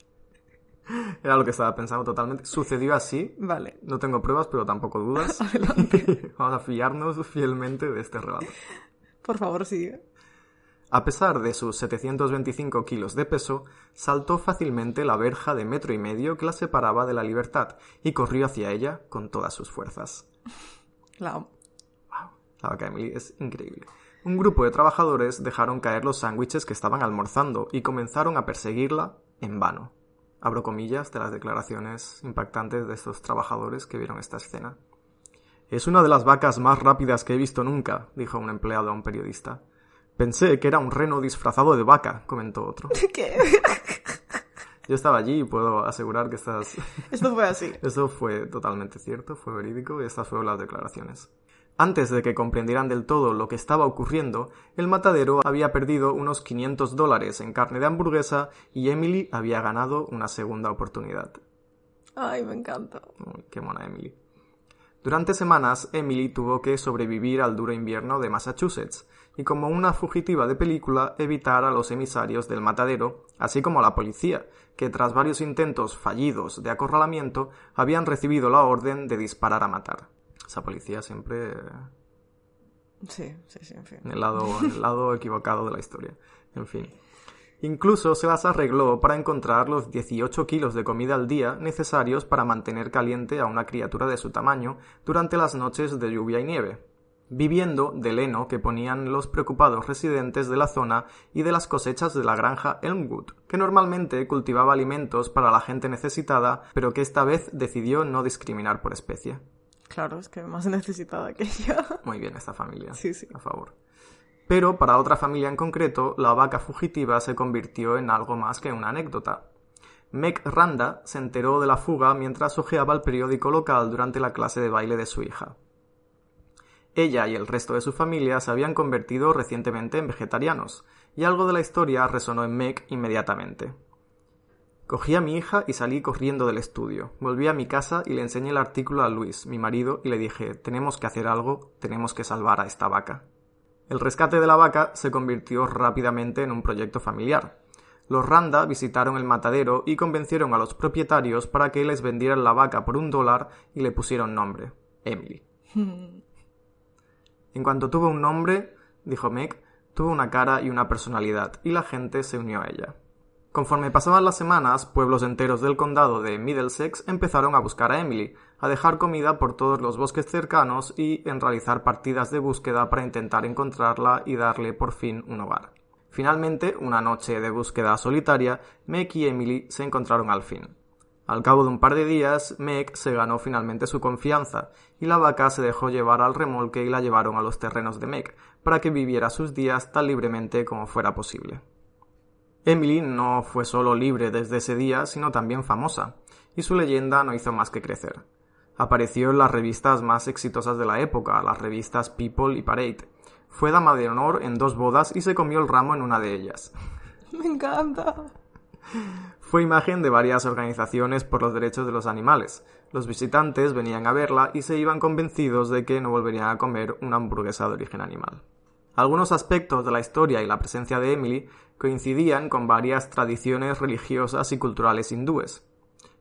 *laughs* Era lo que estaba pensando totalmente. Sucedió así. Vale. No tengo pruebas, pero tampoco dudas. *laughs* *laughs* Vamos a fiarnos fielmente de este relato. Por favor, sigue. A pesar de sus 725 kilos de peso, saltó fácilmente la verja de metro y medio que la separaba de la libertad y corrió hacia ella con todas sus fuerzas. La... Wow. La vaca Emily es increíble. Un grupo de trabajadores dejaron caer los sándwiches que estaban almorzando y comenzaron a perseguirla en vano abro comillas, de las declaraciones impactantes de estos trabajadores que vieron esta escena. Es una de las vacas más rápidas que he visto nunca, dijo un empleado a un periodista. Pensé que era un reno disfrazado de vaca, comentó otro. *laughs* ¿Qué? Yo estaba allí y puedo asegurar que estas... Esto fue así. *laughs* Esto fue totalmente cierto, fue verídico y estas fueron las declaraciones. Antes de que comprendieran del todo lo que estaba ocurriendo, el matadero había perdido unos 500 dólares en carne de hamburguesa y Emily había ganado una segunda oportunidad. Ay, me encanta. qué mona Emily. Durante semanas, Emily tuvo que sobrevivir al duro invierno de Massachusetts y como una fugitiva de película evitar a los emisarios del matadero, así como a la policía, que tras varios intentos fallidos de acorralamiento habían recibido la orden de disparar a matar esa policía siempre... Sí, sí, sí, en fin. En el lado, *laughs* en el lado equivocado de la historia. En fin. Incluso se las arregló para encontrar los 18 kilos de comida al día necesarios para mantener caliente a una criatura de su tamaño durante las noches de lluvia y nieve, viviendo del heno que ponían los preocupados residentes de la zona y de las cosechas de la granja Elmwood, que normalmente cultivaba alimentos para la gente necesitada, pero que esta vez decidió no discriminar por especie. Claro, es que más *laughs* necesitada que ella. Muy bien, esta familia. Sí, sí. A favor. Pero para otra familia en concreto, la vaca fugitiva se convirtió en algo más que una anécdota. Meg Randa se enteró de la fuga mientras hojeaba el periódico local durante la clase de baile de su hija. Ella y el resto de su familia se habían convertido recientemente en vegetarianos, y algo de la historia resonó en Meg inmediatamente. Cogí a mi hija y salí corriendo del estudio. Volví a mi casa y le enseñé el artículo a Luis, mi marido, y le dije tenemos que hacer algo, tenemos que salvar a esta vaca. El rescate de la vaca se convirtió rápidamente en un proyecto familiar. Los Randa visitaron el matadero y convencieron a los propietarios para que les vendieran la vaca por un dólar y le pusieron nombre, Emily. *laughs* en cuanto tuvo un nombre, dijo Meg, tuvo una cara y una personalidad, y la gente se unió a ella. Conforme pasaban las semanas, pueblos enteros del condado de Middlesex empezaron a buscar a Emily, a dejar comida por todos los bosques cercanos y en realizar partidas de búsqueda para intentar encontrarla y darle por fin un hogar. Finalmente, una noche de búsqueda solitaria, Meg y Emily se encontraron al fin. Al cabo de un par de días, Meg se ganó finalmente su confianza, y la vaca se dejó llevar al remolque y la llevaron a los terrenos de Meg, para que viviera sus días tan libremente como fuera posible. Emily no fue solo libre desde ese día, sino también famosa, y su leyenda no hizo más que crecer. Apareció en las revistas más exitosas de la época, las revistas People y Parade. Fue dama de honor en dos bodas y se comió el ramo en una de ellas. *laughs* Me encanta. Fue imagen de varias organizaciones por los derechos de los animales. Los visitantes venían a verla y se iban convencidos de que no volverían a comer una hamburguesa de origen animal. Algunos aspectos de la historia y la presencia de Emily coincidían con varias tradiciones religiosas y culturales hindúes.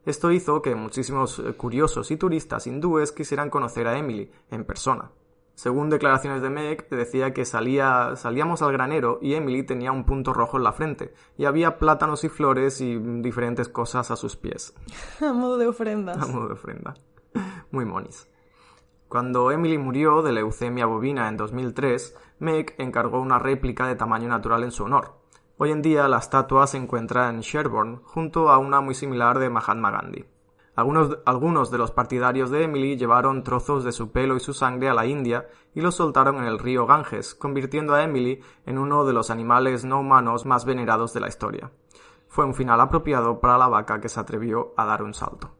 Esto hizo que muchísimos eh, curiosos y turistas hindúes quisieran conocer a Emily en persona. Según declaraciones de Meg, decía que salía, salíamos al granero y Emily tenía un punto rojo en la frente, y había plátanos y flores y diferentes cosas a sus pies. *laughs* A modo de ofrendas. A modo de ofrenda. Muy monis. Cuando Emily murió de leucemia bovina en 2003, Meg encargó una réplica de tamaño natural en su honor. Hoy en día la estatua se encuentra en Sherborne, junto a una muy similar de Mahatma Gandhi. Algunos, algunos, de los partidarios de Emily llevaron trozos de su pelo y su sangre a la India y los soltaron en el río Ganges, convirtiendo a Emily en uno de los animales no humanos más venerados de la historia. Fue un final apropiado para la vaca que se atrevió a dar un salto.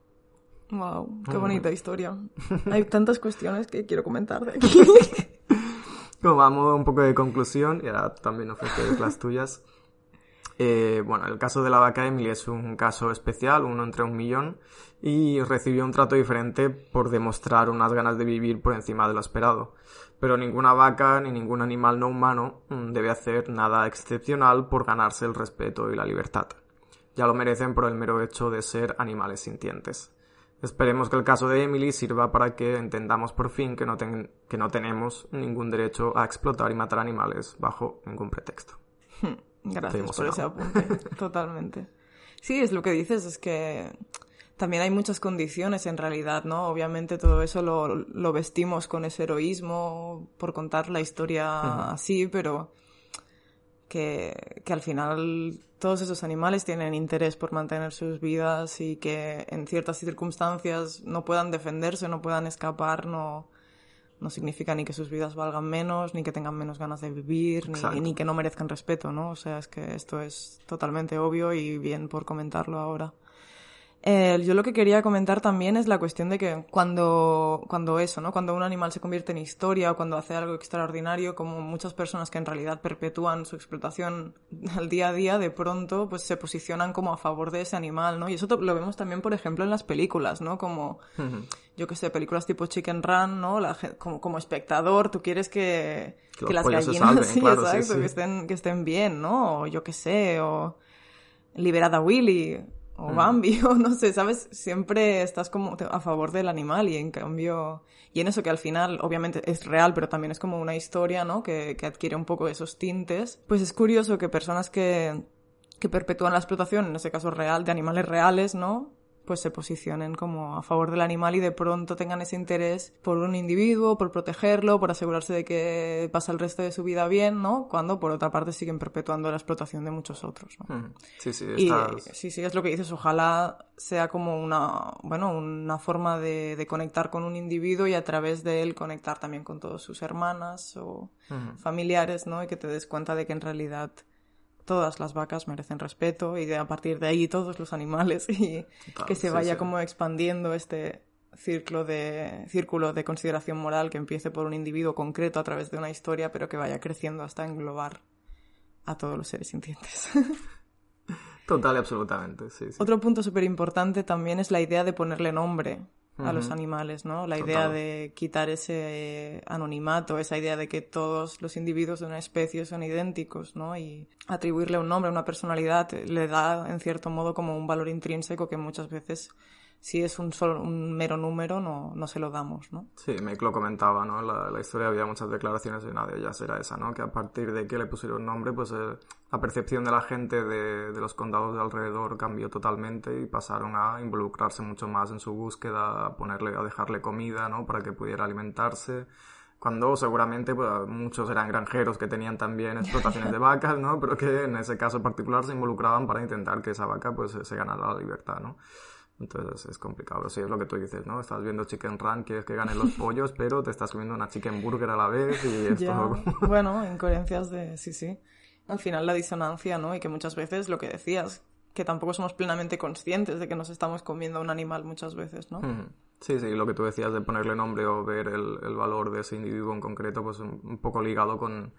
Wow, qué bonita historia. *laughs* Hay tantas cuestiones que quiero comentar de aquí. *laughs* Como a modo un poco de conclusión, y ahora también ofrecer las tuyas. *laughs* Eh, bueno, el caso de la vaca Emily es un caso especial, uno entre un millón, y recibió un trato diferente por demostrar unas ganas de vivir por encima de lo esperado. Pero ninguna vaca ni ningún animal no humano mm, debe hacer nada excepcional por ganarse el respeto y la libertad. Ya lo merecen por el mero hecho de ser animales sintientes. Esperemos que el caso de Emily sirva para que entendamos por fin que no, que no tenemos ningún derecho a explotar y matar animales bajo ningún pretexto. Gracias por ese apunte, *laughs* totalmente. Sí, es lo que dices, es que también hay muchas condiciones en realidad, ¿no? Obviamente todo eso lo, lo vestimos con ese heroísmo por contar la historia así, pero que, que al final todos esos animales tienen interés por mantener sus vidas y que en ciertas circunstancias no puedan defenderse, no puedan escapar, no, no significa ni que sus vidas valgan menos, ni que tengan menos ganas de vivir, ni, ni, que no merezcan respeto, ¿no? O sea, es que esto es totalmente obvio y bien por comentarlo ahora. Eh, yo lo que quería comentar también es la cuestión de que cuando, cuando eso, ¿no? Cuando un animal se convierte en historia o cuando hace algo extraordinario, como muchas personas que en realidad perpetúan su explotación *laughs* al día a día, de pronto pues se posicionan como a favor de ese animal, ¿no? Y eso lo vemos también, por ejemplo, en las películas, ¿no? Como, yo que sé, películas tipo Chicken Run, ¿no? La, como, como espectador, tú quieres que, que, las gallinas, *laughs* sí, exacto, Que, estén, que estén bien, ¿no? O yo que sé, o Liberada Willy o mm. Bambi, *laughs* o no sé, ¿sabes? Siempre estás como a favor del animal y en cambio, y en eso que al final obviamente es real, pero también es como una historia, ¿no? Que, que adquiere un poco esos tintes. Pues es curioso que personas que, que perpetúan la explotación, en ese caso real, de animales reales, ¿no? Pues se posicionen como a favor del animal y de pronto tengan ese interés por un individuo, por protegerlo, por asegurarse de que pasa el resto de su vida bien, ¿no? Cuando por otra parte siguen perpetuando la explotación de muchos otros, ¿no? Sí, sí, sí, sí, es lo que dices. Ojalá sea como una, bueno, una forma de, conectar con un individuo y a través de él conectar también con todas sus hermanas o familiares, ¿no? Y que te des cuenta de que en realidad todas las vacas merecen respeto y de, a partir de ahí todos los animales y que se vaya como expandiendo este círculo de, círculo de consideración moral que empiece por un individuo concreto a través de una historia pero que vaya creciendo hasta englobar a todos los seres sintientes. Total y absolutamente, sí. sí. Otro punto súper importante también es la idea de ponerle nombre a los animales, ¿no? La idea de quitar ese anonimato, esa idea de que todos los individuos de una especie son idénticos, ¿no? Y atribuirle un nombre, una personalidad, le da, en cierto modo, como un valor intrínseco que muchas veces si es un, solo, un mero número no, no se lo damos, ¿no? Sí, me lo comentaba, ¿no? La, la historia había muchas declaraciones y una de ellas era esa, ¿no? Que a partir de que le pusieron nombre, pues eh, la percepción de la gente de, de, los condados de alrededor cambió totalmente y pasaron a involucrarse mucho más en su búsqueda, a ponerle, a dejarle comida, ¿no? Para que pudiera alimentarse cuando seguramente pues, muchos eran granjeros que tenían también *laughs* explotaciones de vacas, ¿no? Pero que en ese caso particular se involucraban para intentar que esa vaca pues se ganara la libertad, ¿no? Entonces es complicado. Sí, es lo que tú dices, ¿no? Estás viendo Chicken Run, quieres que ganen los *laughs* pollos, pero te estás comiendo una Chicken Burger a la vez y *laughs* esto... bueno, incoherencias de... Sí, sí. Al final la disonancia, ¿no? Y que muchas veces lo que decías, que tampoco somos plenamente conscientes de que nos estamos comiendo a un animal muchas veces, ¿no? Sí, sí, lo que tú decías de ponerle nombre o ver el, el valor de ese individuo en concreto, pues un poco ligado con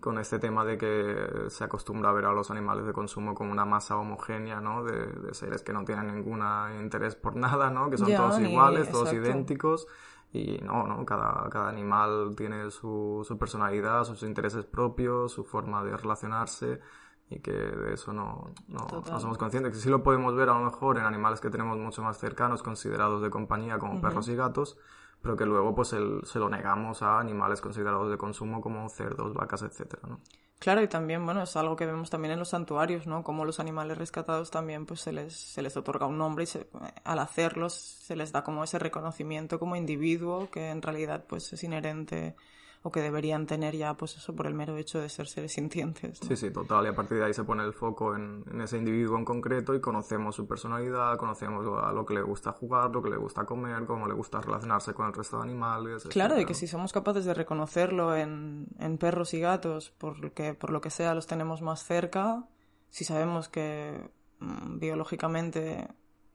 con este tema de que se acostumbra a ver a los animales de consumo como una masa homogénea, ¿no? De, seres que no tienen ningún interés por nada, ¿no? Que son todos iguales, todos idénticos. Y no, ¿no? Cada, cada animal tiene su, su personalidad, sus intereses propios, su forma de relacionarse y que de eso no, no, no, somos conscientes. Que sí lo podemos ver a lo mejor en animales que tenemos mucho más cercanos, considerados de compañía como perros y gatos, pero que luego pues el, se lo negamos a animales considerados de consumo como cerdos, vacas, etcétera, ¿no? Claro, y también, bueno, es algo que vemos también en los santuarios, ¿no? Como los animales rescatados también, pues se les, se les otorga un nombre y se, al hacerlos se les da como ese reconocimiento como individuo que en realidad pues es inherente o que deberían tener ya, pues eso, por el mero hecho de ser seres sintientes. Sí, sí, total. Y a partir de ahí se pone el foco en, ese individuo en concreto y conocemos su personalidad, conocemos a lo que le gusta jugar, lo que le gusta comer, cómo le gusta relacionarse con el resto de animales. Claro, y que si somos capaces de reconocerlo en, en perros y gatos, porque por lo que sea los tenemos más cerca, si sabemos que mm, biológicamente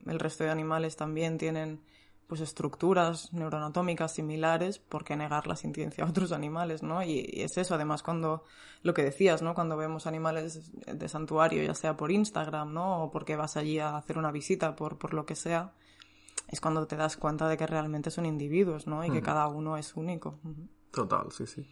el resto de animales también tienen pues estructuras neuroanatómicas similares, ¿por qué negar la sintiencia a otros animales, no? Y, es eso, además, cuando lo que decías, ¿no? Cuando vemos animales de santuario, ya sea por Instagram, ¿no? O porque vas allí a hacer una visita por, por lo que sea, es cuando te das cuenta de que realmente son individuos, ¿no? Y que cada uno es único. Total, sí, sí.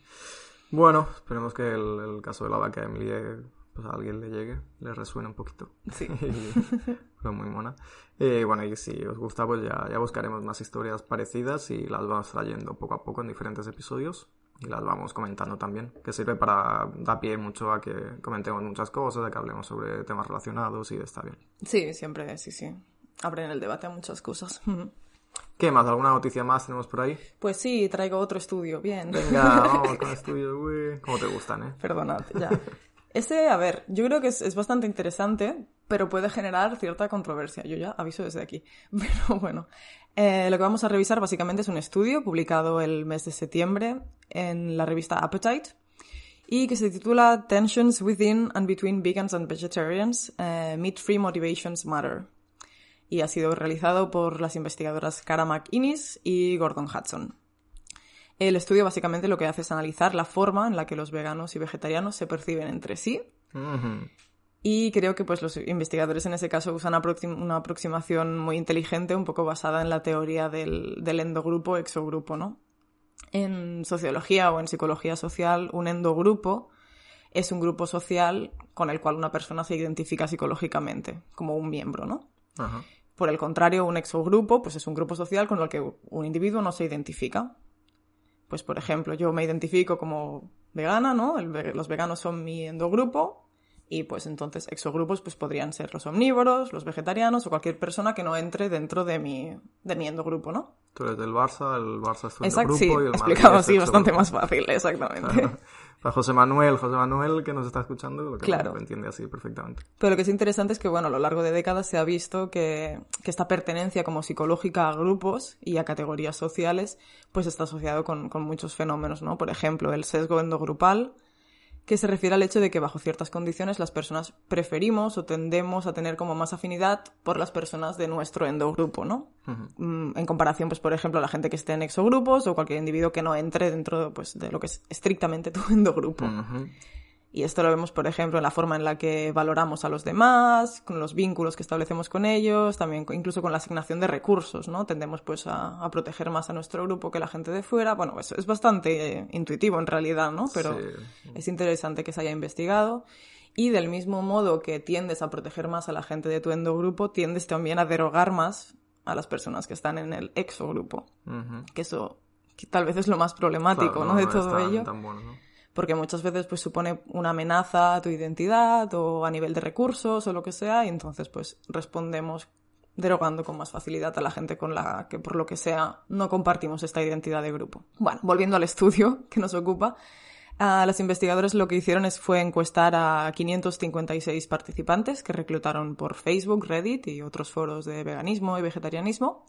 Bueno, esperemos que el, el caso de la vaca de Emily pues a alguien le llegue, le resuene un poquito. Sí. *laughs* Fue muy mona. Eh, bueno, y si os gusta, pues ya, ya buscaremos más historias parecidas y las vamos trayendo poco a poco en diferentes episodios y las vamos comentando también, que sirve para dar pie mucho a que comentemos muchas cosas, a que hablemos sobre temas relacionados y está bien. Sí, siempre, sí, sí. Abren el debate a muchas cosas. *laughs* ¿Qué más? ¿Alguna noticia más tenemos por ahí? Pues sí, traigo otro estudio, bien. Venga, vamos *laughs* con estudio, uy. ¿Cómo te gustan, eh? Perdonad, ya. Ese, a ver, yo creo que es, bastante interesante, pero puede generar cierta controversia. Yo ya aviso desde aquí. *laughs* Pero bueno, eh, lo que vamos a revisar básicamente es un estudio publicado el mes de septiembre en la revista Appetite y que se titula Tensions Within and Between Vegans and Vegetarians, uh, Meat-Free Motivations Matter. Y ha sido realizado por las investigadoras Cara McInnes y Gordon Hudson. El estudio básicamente lo que hace es analizar la forma en la que los veganos y vegetarianos se perciben entre sí. Y creo que pues los investigadores en ese caso usan una aproximación muy inteligente, un poco basada en la teoría del, del endogrupo exogrupo, ¿no? En sociología o en psicología social, un endogrupo es un grupo social con el cual una persona se identifica psicológicamente, como un miembro, ¿no? Por el contrario, un exogrupo pues es un grupo social con el que un individuo no se identifica. Pues, por ejemplo, yo me identifico como vegana, ¿no? los veganos son mi endogrupo y pues entonces exogrupos pues podrían ser los omnívoros, los vegetarianos o cualquier persona que no entre dentro de mi, de mi endogrupo, ¿no? Tú eres del Barça, el Barça es tu Exacto, sí, y el explicado así bastante más fácil, exactamente. *laughs* Para José Manuel, José Manuel que nos está escuchando, lo que lo entiende así perfectamente. Pero lo que es interesante es que, bueno, a lo largo de décadas se ha visto que, que esta pertenencia como psicológica a grupos y a categorías sociales, pues está asociado con, con muchos fenómenos, ¿no? Por ejemplo, el sesgo endogrupal, que se refiere al hecho de que bajo ciertas condiciones las personas preferimos o tendemos a tener como más afinidad por las personas de nuestro endogrupo, ¿no? Mm, en comparación, pues, por ejemplo, a la gente que esté en exogrupos o cualquier individuo que no entre dentro pues, de lo que es estrictamente tu endogrupo. Y esto lo vemos, por ejemplo, en la forma en la que valoramos a los demás, con los vínculos que establecemos con ellos, también incluso con la asignación de recursos, ¿no? Tendemos pues a, proteger más a nuestro grupo que la gente de fuera. Bueno, pues es bastante eh, intuitivo en realidad, ¿no? Pero es interesante que se haya investigado. Y del mismo modo que tiendes a proteger más a la gente de tu endogrupo, tiendes también a derogar más a las personas que están en el exogrupo. Que eso tal vez es lo más problemático, ¿no? De todo ello porque muchas veces pues supone una amenaza a tu identidad o a nivel de recursos o lo que sea y entonces pues respondemos derogando con más facilidad a la gente con la que por lo que sea no compartimos esta identidad de grupo. Bueno, volviendo al estudio *laughs* que nos ocupa, a los investigadores lo que hicieron es, fue encuestar a 556 participantes que reclutaron por Facebook, Reddit y otros foros de veganismo y vegetarianismo.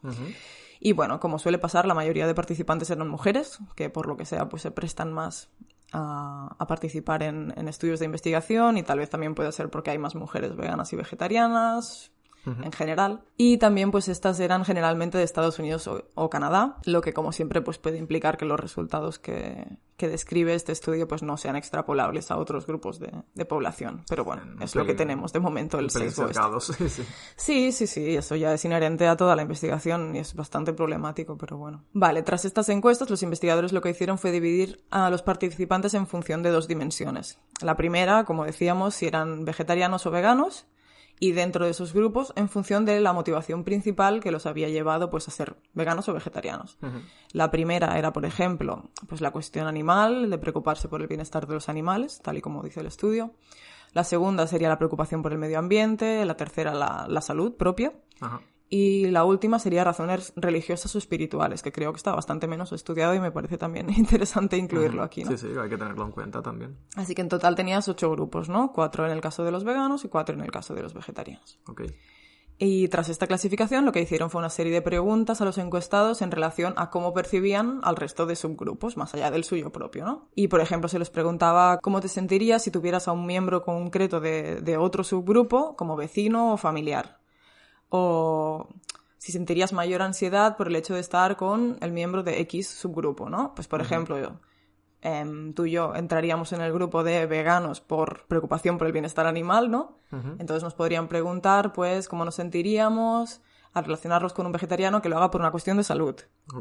Y bueno, como suele pasar, la mayoría de participantes eran mujeres, que por lo que sea pues se prestan más a, participar en, estudios de investigación y tal vez también puede ser porque hay más mujeres veganas y vegetarianas en general. Y también pues estas eran generalmente de Estados Unidos o, Canadá, lo que como siempre pues puede implicar que los resultados que, que describe este estudio pues no sean extrapolables a otros grupos de, de población. Pero bueno, es lo que tenemos de momento el sesgo. Este. *laughs* Sí, sí, sí, eso ya es inherente a toda la investigación y es bastante problemático, pero bueno. Vale, tras estas encuestas los investigadores lo que hicieron fue dividir a los participantes en función de dos dimensiones. La primera, como decíamos, si eran vegetarianos o veganos y dentro de esos grupos en función de la motivación principal que los había llevado pues a ser veganos o vegetarianos. La primera era, por ejemplo, pues la cuestión animal, de preocuparse por el bienestar de los animales, tal y como dice el estudio. La segunda sería la preocupación por el medio ambiente, la tercera la, la salud propia. Y la última sería razones religiosas o espirituales, que creo que está bastante menos estudiado y me parece también *laughs* interesante incluirlo aquí. Sí, sí, hay que tenerlo en cuenta también. Así que en total tenías ocho grupos, ¿no? Cuatro en el caso de los veganos y cuatro en el caso de los vegetarianos. Ok. Y tras esta clasificación lo que hicieron fue una serie de preguntas a los encuestados en relación a cómo percibían al resto de subgrupos, más allá del suyo propio, ¿no? Y por ejemplo se les preguntaba cómo te sentirías si tuvieras a un miembro concreto de, de otro subgrupo como vecino o familiar o si sentirías mayor ansiedad por el hecho de estar con el miembro de X subgrupo, ¿no? Pues por ejemplo, yo, em, tú y yo entraríamos en el grupo de veganos por preocupación por el bienestar animal, ¿no? Entonces nos podrían preguntar, pues, cómo nos sentiríamos al relacionarlos con un vegetariano que lo haga por una cuestión de salud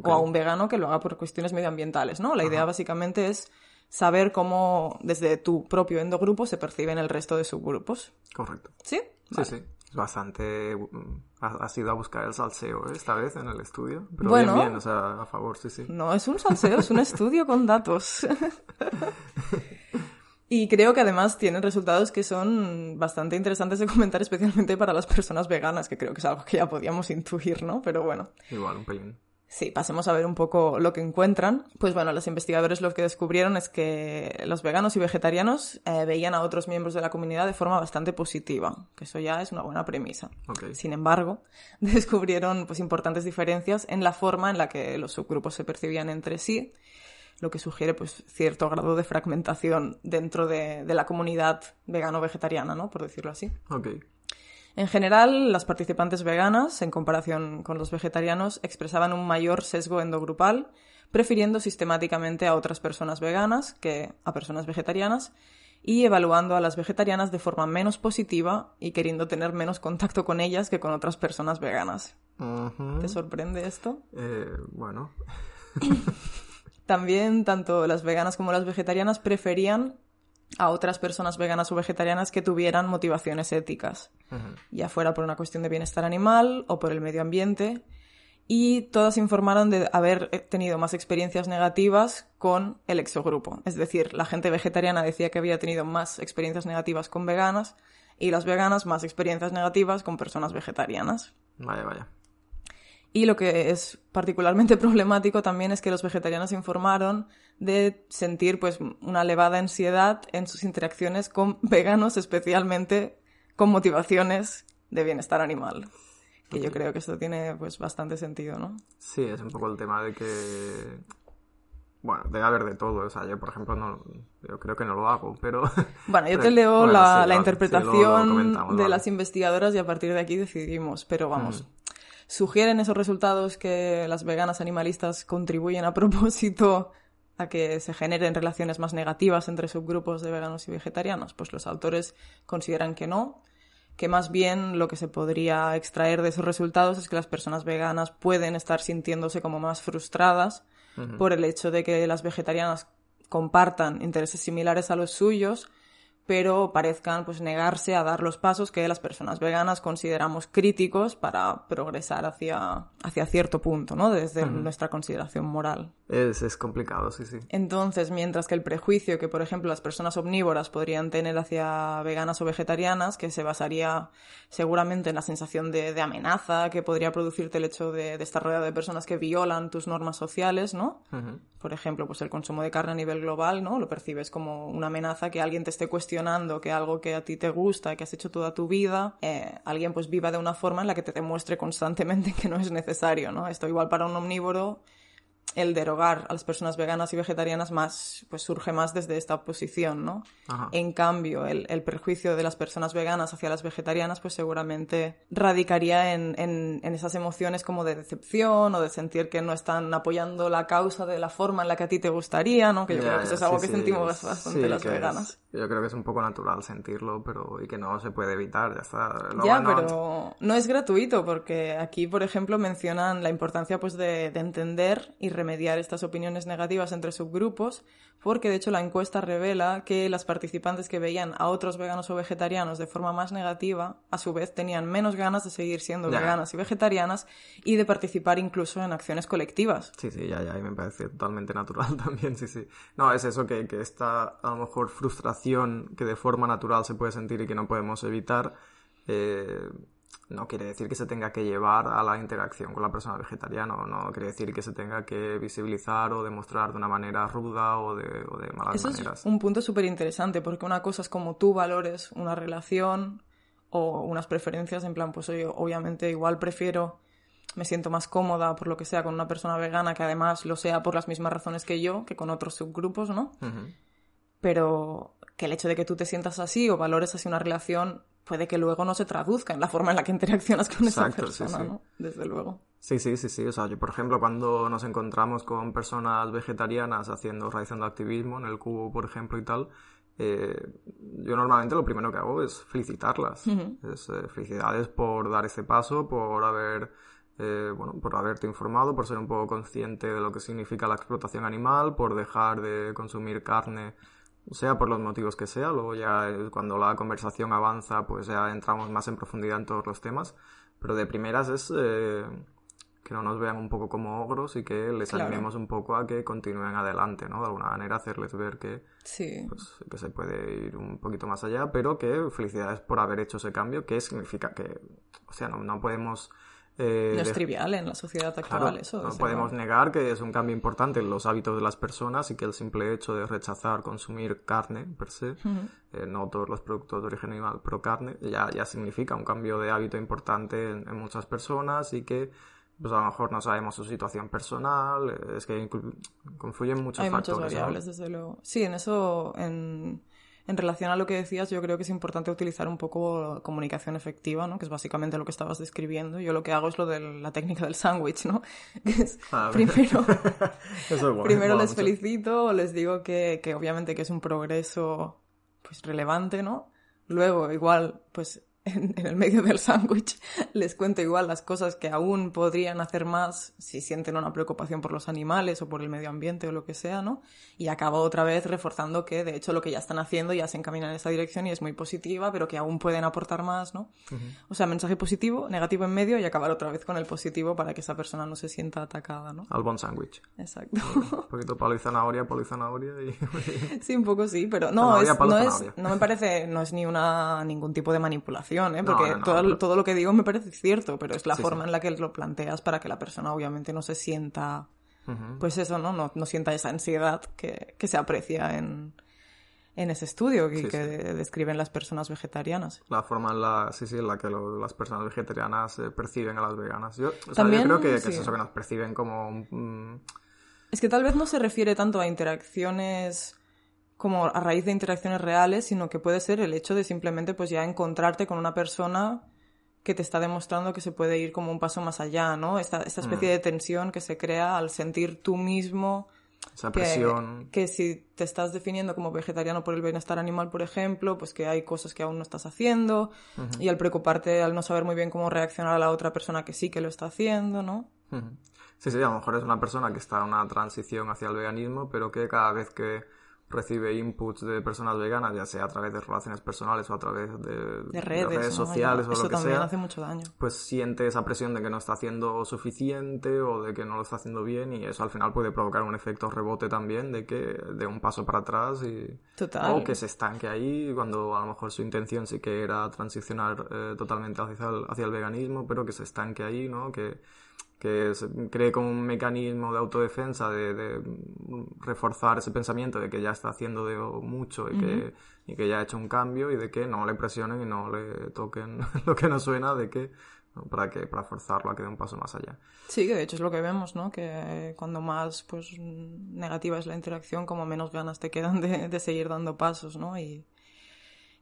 o a un vegano que lo haga por cuestiones medioambientales, ¿no? La idea básicamente es saber cómo desde tu propio endogrupo se perciben el resto de subgrupos. Correcto. ¿Sí? Sí, sí bastante mm, ha, sido a buscar el salseo esta vez en el estudio. Pero bueno, bien, bien, o sea, a favor, sí, sí. No es un salseo, es un *laughs* estudio con datos. *laughs* y creo que además tienen resultados que son bastante interesantes de comentar, especialmente para las personas veganas, que creo que es algo que ya podíamos intuir, ¿no? Pero bueno. Igual, un pelín. Sí, pasemos a ver un poco lo que encuentran. Pues bueno, los investigadores lo que descubrieron es que los veganos y vegetarianos eh, veían a otros miembros de la comunidad de forma bastante positiva, que eso ya es una buena premisa. Sin embargo, *laughs* descubrieron pues importantes diferencias en la forma en la que los subgrupos se percibían entre sí, lo que sugiere pues cierto grado de fragmentación dentro de, de la comunidad vegano-vegetariana, ¿no? Por decirlo así. Okay. En general, las participantes veganas, en comparación con los vegetarianos, expresaban un mayor sesgo endogrupal, prefiriendo sistemáticamente a otras personas veganas que a personas vegetarianas y evaluando a las vegetarianas de forma menos positiva y queriendo tener menos contacto con ellas que con otras personas veganas. ¿Te sorprende esto? Eh, bueno. *laughs* También tanto las veganas como las vegetarianas preferían a otras personas veganas o vegetarianas que tuvieran motivaciones éticas, ya fuera por una cuestión de bienestar animal o por el medio ambiente, y todas informaron de haber tenido más experiencias negativas con el exogrupo. Es decir, la gente vegetariana decía que había tenido más experiencias negativas con veganas y las veganas más experiencias negativas con personas vegetarianas. Vaya, vaya. Y lo que es particularmente *laughs* problemático también es que los vegetarianos informaron de sentir pues una elevada ansiedad en sus interacciones con *laughs* veganos, especialmente con motivaciones de bienestar animal. Que yo creo que esto tiene pues bastante sentido, ¿no? Sí, es un poco el tema de que bueno, debe haber de todo. O sea, yo, por ejemplo, no, yo creo que no lo hago, pero... *laughs* Bueno, yo te *laughs* leo la, interpretación de las investigadoras y a partir de aquí decidimos. Pero vamos, mm. ¿Sugieren esos resultados que las veganas animalistas contribuyen a propósito a que se generen relaciones más negativas entre subgrupos de veganos y vegetarianos? Pues los autores consideran que no, que más bien lo que se podría extraer de esos resultados es que las personas veganas pueden estar sintiéndose como más frustradas por el hecho de que las vegetarianas compartan intereses similares a los suyos, pero parezcan pues negarse a dar los pasos que las personas veganas consideramos críticos para progresar hacia, hacia cierto punto, ¿no? Desde nuestra consideración moral. Es, es complicado, sí, sí. Entonces, mientras que el prejuicio que, por ejemplo, las personas omnívoras podrían tener hacia veganas o vegetarianas, que se basaría seguramente en la sensación de, amenaza que podría producirte el hecho de, estar rodeado de personas que violan tus normas sociales, ¿no? Por ejemplo, pues el consumo de carne a nivel global, ¿no? Lo percibes como una amenaza que alguien te esté cuestionando que algo que a ti te gusta, que has hecho toda tu vida, eh, alguien pues viva de una forma en la que te demuestre constantemente *laughs* que no es necesario, ¿no? Esto igual para un omnívoro el derogar a las personas veganas y vegetarianas más, pues surge más desde esta posición, ¿no? En cambio, el, el, prejuicio de las personas veganas hacia las vegetarianas, pues seguramente radicaría en, en, en, esas emociones como de decepción o de sentir que no están apoyando la causa de la forma en la que a ti te gustaría, ¿no? Que yo creo que eso es algo que sentimos bastante las veganas. yo creo que es un poco natural sentirlo, pero y que no se puede evitar, ya está. ya, pero no es gratuito, porque aquí, por ejemplo, mencionan la importancia pues de, de entender y remediar estas opiniones negativas entre subgrupos, porque de hecho la encuesta revela que las participantes que veían a otros veganos o vegetarianos de forma más negativa, a su vez tenían menos ganas de seguir siendo veganas y vegetarianas y de participar incluso en acciones colectivas. Sí, sí, ya, ya, y me parece totalmente natural *laughs* también, sí, sí. No, es eso que, que esta, a lo mejor, frustración que de forma natural se puede sentir y que no podemos evitar, eh, no quiere decir que se tenga que llevar a la interacción con la persona vegetariana, no quiere decir que se tenga que visibilizar o demostrar de una manera ruda o de, o de malas Eso maneras. Es un punto súper interesante, porque una cosa es como tú valores una relación o unas preferencias, en plan, pues yo obviamente igual prefiero, me siento más cómoda por lo que sea con una persona vegana que además lo sea por las mismas razones que yo, que con otros subgrupos, ¿no? Pero que el hecho de que tú te sientas así o valores así una relación puede que luego no se traduzca en la forma en la que interaccionas con esa persona, ¿no? Desde luego. Sí, sí, sí, sí. O sea, yo, por ejemplo, cuando nos encontramos con personas vegetarianas haciendo, realizando activismo en el cubo, por ejemplo, y tal, eh, yo normalmente lo primero que hago es felicitarlas. es, eh, felicidades por dar ese paso, por haber, eh, bueno, por haberte informado, por ser un poco consciente de lo que significa la explotación animal, por dejar de consumir carne sea por los motivos que sea, luego ya eh, cuando la conversación avanza, pues ya entramos más en profundidad en todos los temas, pero de primeras es eh, que no nos vean un poco como ogros y que les animemos un poco a que continúen adelante, ¿no? De alguna manera hacerles ver que, sí. pues, que se puede ir un poquito más allá, pero que felicidades por haber hecho ese cambio, que significa que, o sea, no, no podemos eh, no es trivial en la sociedad actual eso. No podemos negar que es un cambio importante en los hábitos de las personas y que el simple hecho de rechazar consumir carne per se, eh, no todos los productos de origen animal, pero carne, ya, ya significa un cambio de hábito importante en, muchas personas y que pues a lo mejor no sabemos su situación personal, eh, es que confluyen muchos Hay factores. muchas variables, desde luego. Sí, en eso, en en relación a lo que decías, yo creo que es importante utilizar un poco comunicación efectiva, ¿no? Que es básicamente lo que estabas describiendo. Yo lo que hago es lo de la técnica del sándwich, ¿no? *laughs* es ah, primero, *laughs* primero les felicito, les digo que, que obviamente que es un progreso pues relevante, ¿no? Luego, igual, pues en, el medio del sándwich les cuento igual las cosas que aún podrían hacer más si sienten una preocupación por los animales o por el medio ambiente o lo que sea, ¿no? Y acabo otra vez reforzando que de hecho lo que ya están haciendo ya se encamina en esa dirección y es muy positiva, pero que aún pueden aportar más, ¿no? O sea, mensaje positivo, negativo en medio y acabar otra vez con el positivo para que esa persona no se sienta atacada, ¿no? Al bon sándwich. Exacto. Un poquito palo y zanahoria, palo y zanahoria y... sí, un poco sí, pero no, es, no, es, no me parece, no es ni una, ningún tipo de manipulación ¿eh? porque todo, todo, lo que digo me parece cierto, pero es la forma en la que lo planteas para que la persona obviamente no se sienta, pues eso, ¿no? ¿no? No, sienta esa ansiedad que, que se aprecia en, en ese estudio que, que describen las personas vegetarianas. La forma en la, sí, sí, en la que las personas vegetarianas eh, perciben a las veganas. Yo, También, yo creo que, es eso que nos perciben como... Es que tal vez no se refiere tanto a interacciones como a raíz de interacciones reales, sino que puede ser el hecho de simplemente pues ya encontrarte con una persona que te está demostrando que se puede ir como un paso más allá, ¿no? Esta, esta especie mm. de tensión que se crea al sentir tú mismo esa presión. Que, si te estás definiendo como vegetariano por el bienestar animal, por ejemplo, pues que hay cosas que aún no estás haciendo y al preocuparte, al no saber muy bien cómo reaccionar a la otra persona que sí que lo está haciendo, ¿no? Sí, sí, a lo mejor es una persona que está en una transición hacia el veganismo, pero que cada vez que recibe inputs de personas veganas, ya sea a través de relaciones personales o a través de, redes, sociales o lo que también hace mucho daño. pues siente esa presión de que no está haciendo suficiente o de que no lo está haciendo bien y eso al final puede provocar un efecto rebote también de que de un paso para atrás y o que se estanque ahí cuando a lo mejor su intención sí que era transicionar eh, totalmente hacia el, hacia el veganismo pero que se estanque ahí, ¿no? Que que se cree como un mecanismo de autodefensa, de, reforzar ese pensamiento de que ya está haciendo de mucho y, que, y que ya ha hecho un cambio y de que no le presionen y no le toquen *laughs* lo que no suena, de que para que para forzarlo a que dé un paso más allá. Sí, que de hecho es lo que vemos, ¿no? Que cuando más pues negativa es la interacción, como menos ganas te quedan de, de seguir dando pasos, ¿no? Y,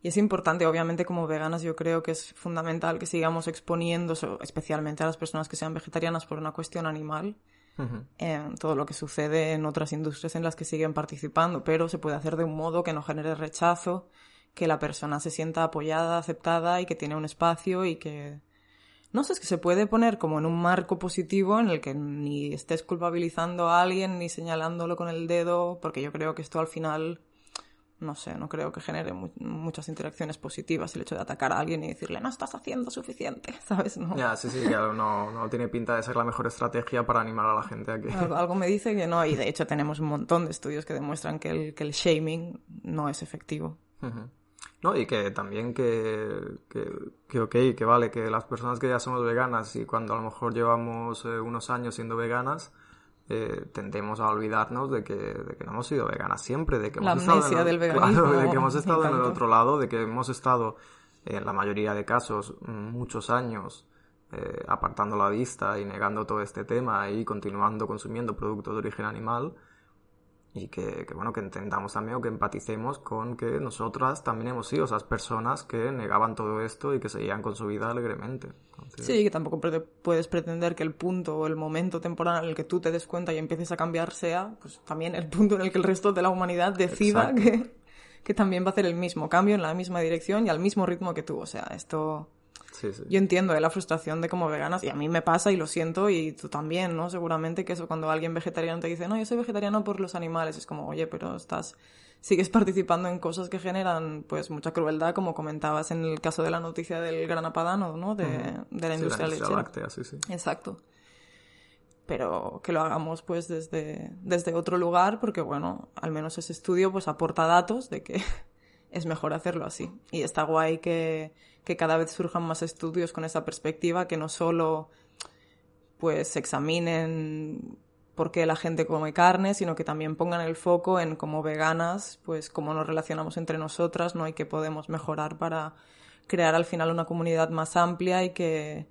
y es importante, obviamente, como veganas, yo creo que es fundamental que sigamos exponiendo, especialmente a las personas que sean vegetarianas por una cuestión animal, en todo lo que sucede en otras industrias en las que siguen participando, pero se puede hacer de un modo que no genere rechazo, que la persona se sienta apoyada, aceptada y que tiene un espacio y que... No sé, es que se puede poner como en un marco positivo en el que ni estés culpabilizando a alguien ni señalándolo con el dedo, porque yo creo que esto al final no sé, no creo que genere muchas interacciones positivas el hecho de atacar a alguien y decirle no estás haciendo suficiente, *laughs* ¿sabes? No. Ya, sí, sí, que no, no tiene pinta de ser la mejor estrategia para animar a la gente a que... Algo, me dice que no, y de hecho tenemos un montón de estudios que demuestran que el, que el shaming no es efectivo. No, y que también que, que, que, ok, que vale, que las personas que ya somos veganas y cuando a lo mejor llevamos eh, unos años siendo veganas, eh, tendemos a olvidarnos de que, de que no hemos sido veganas siempre, de que hemos estado del veganismo. de que hemos estado en el otro lado, de que hemos estado, en la mayoría de casos, muchos años eh, apartando la vista y negando todo este tema y continuando consumiendo productos de origen animal y que, bueno, que entendamos también o que empaticemos con que nosotras también hemos sido esas personas que negaban todo esto y que seguían con su vida alegremente. Sí, que tampoco puedes pretender que el punto o el momento temporal en el que tú te des cuenta y empieces a cambiar sea pues también el punto en el que el resto de la humanidad decida que, que también va a hacer el mismo cambio en la misma dirección y al mismo ritmo que tú. O sea, esto yo entiendo ¿eh? la frustración de como veganas y a mí me pasa y lo siento y tú también, ¿no? Seguramente que eso cuando alguien vegetariano te dice, no, yo soy vegetariano por los animales, es como, oye, pero estás, sigues *laughs* participando en cosas que generan pues mucha crueldad, como comentabas en el caso de la noticia del gran apadano, ¿no? De, de la industria, sí, sí. Exacto. Pero que lo hagamos pues desde, desde otro lugar porque, bueno, al menos ese estudio pues aporta datos de que *laughs* es mejor hacerlo así. Y está guay que, que cada vez surjan más estudios con esa perspectiva, que no solo pues examinen por qué la gente come carne, sino que también pongan el foco en cómo veganas, pues cómo nos relacionamos entre nosotras, ¿no? Y que podemos mejorar para crear al final una comunidad más amplia y que,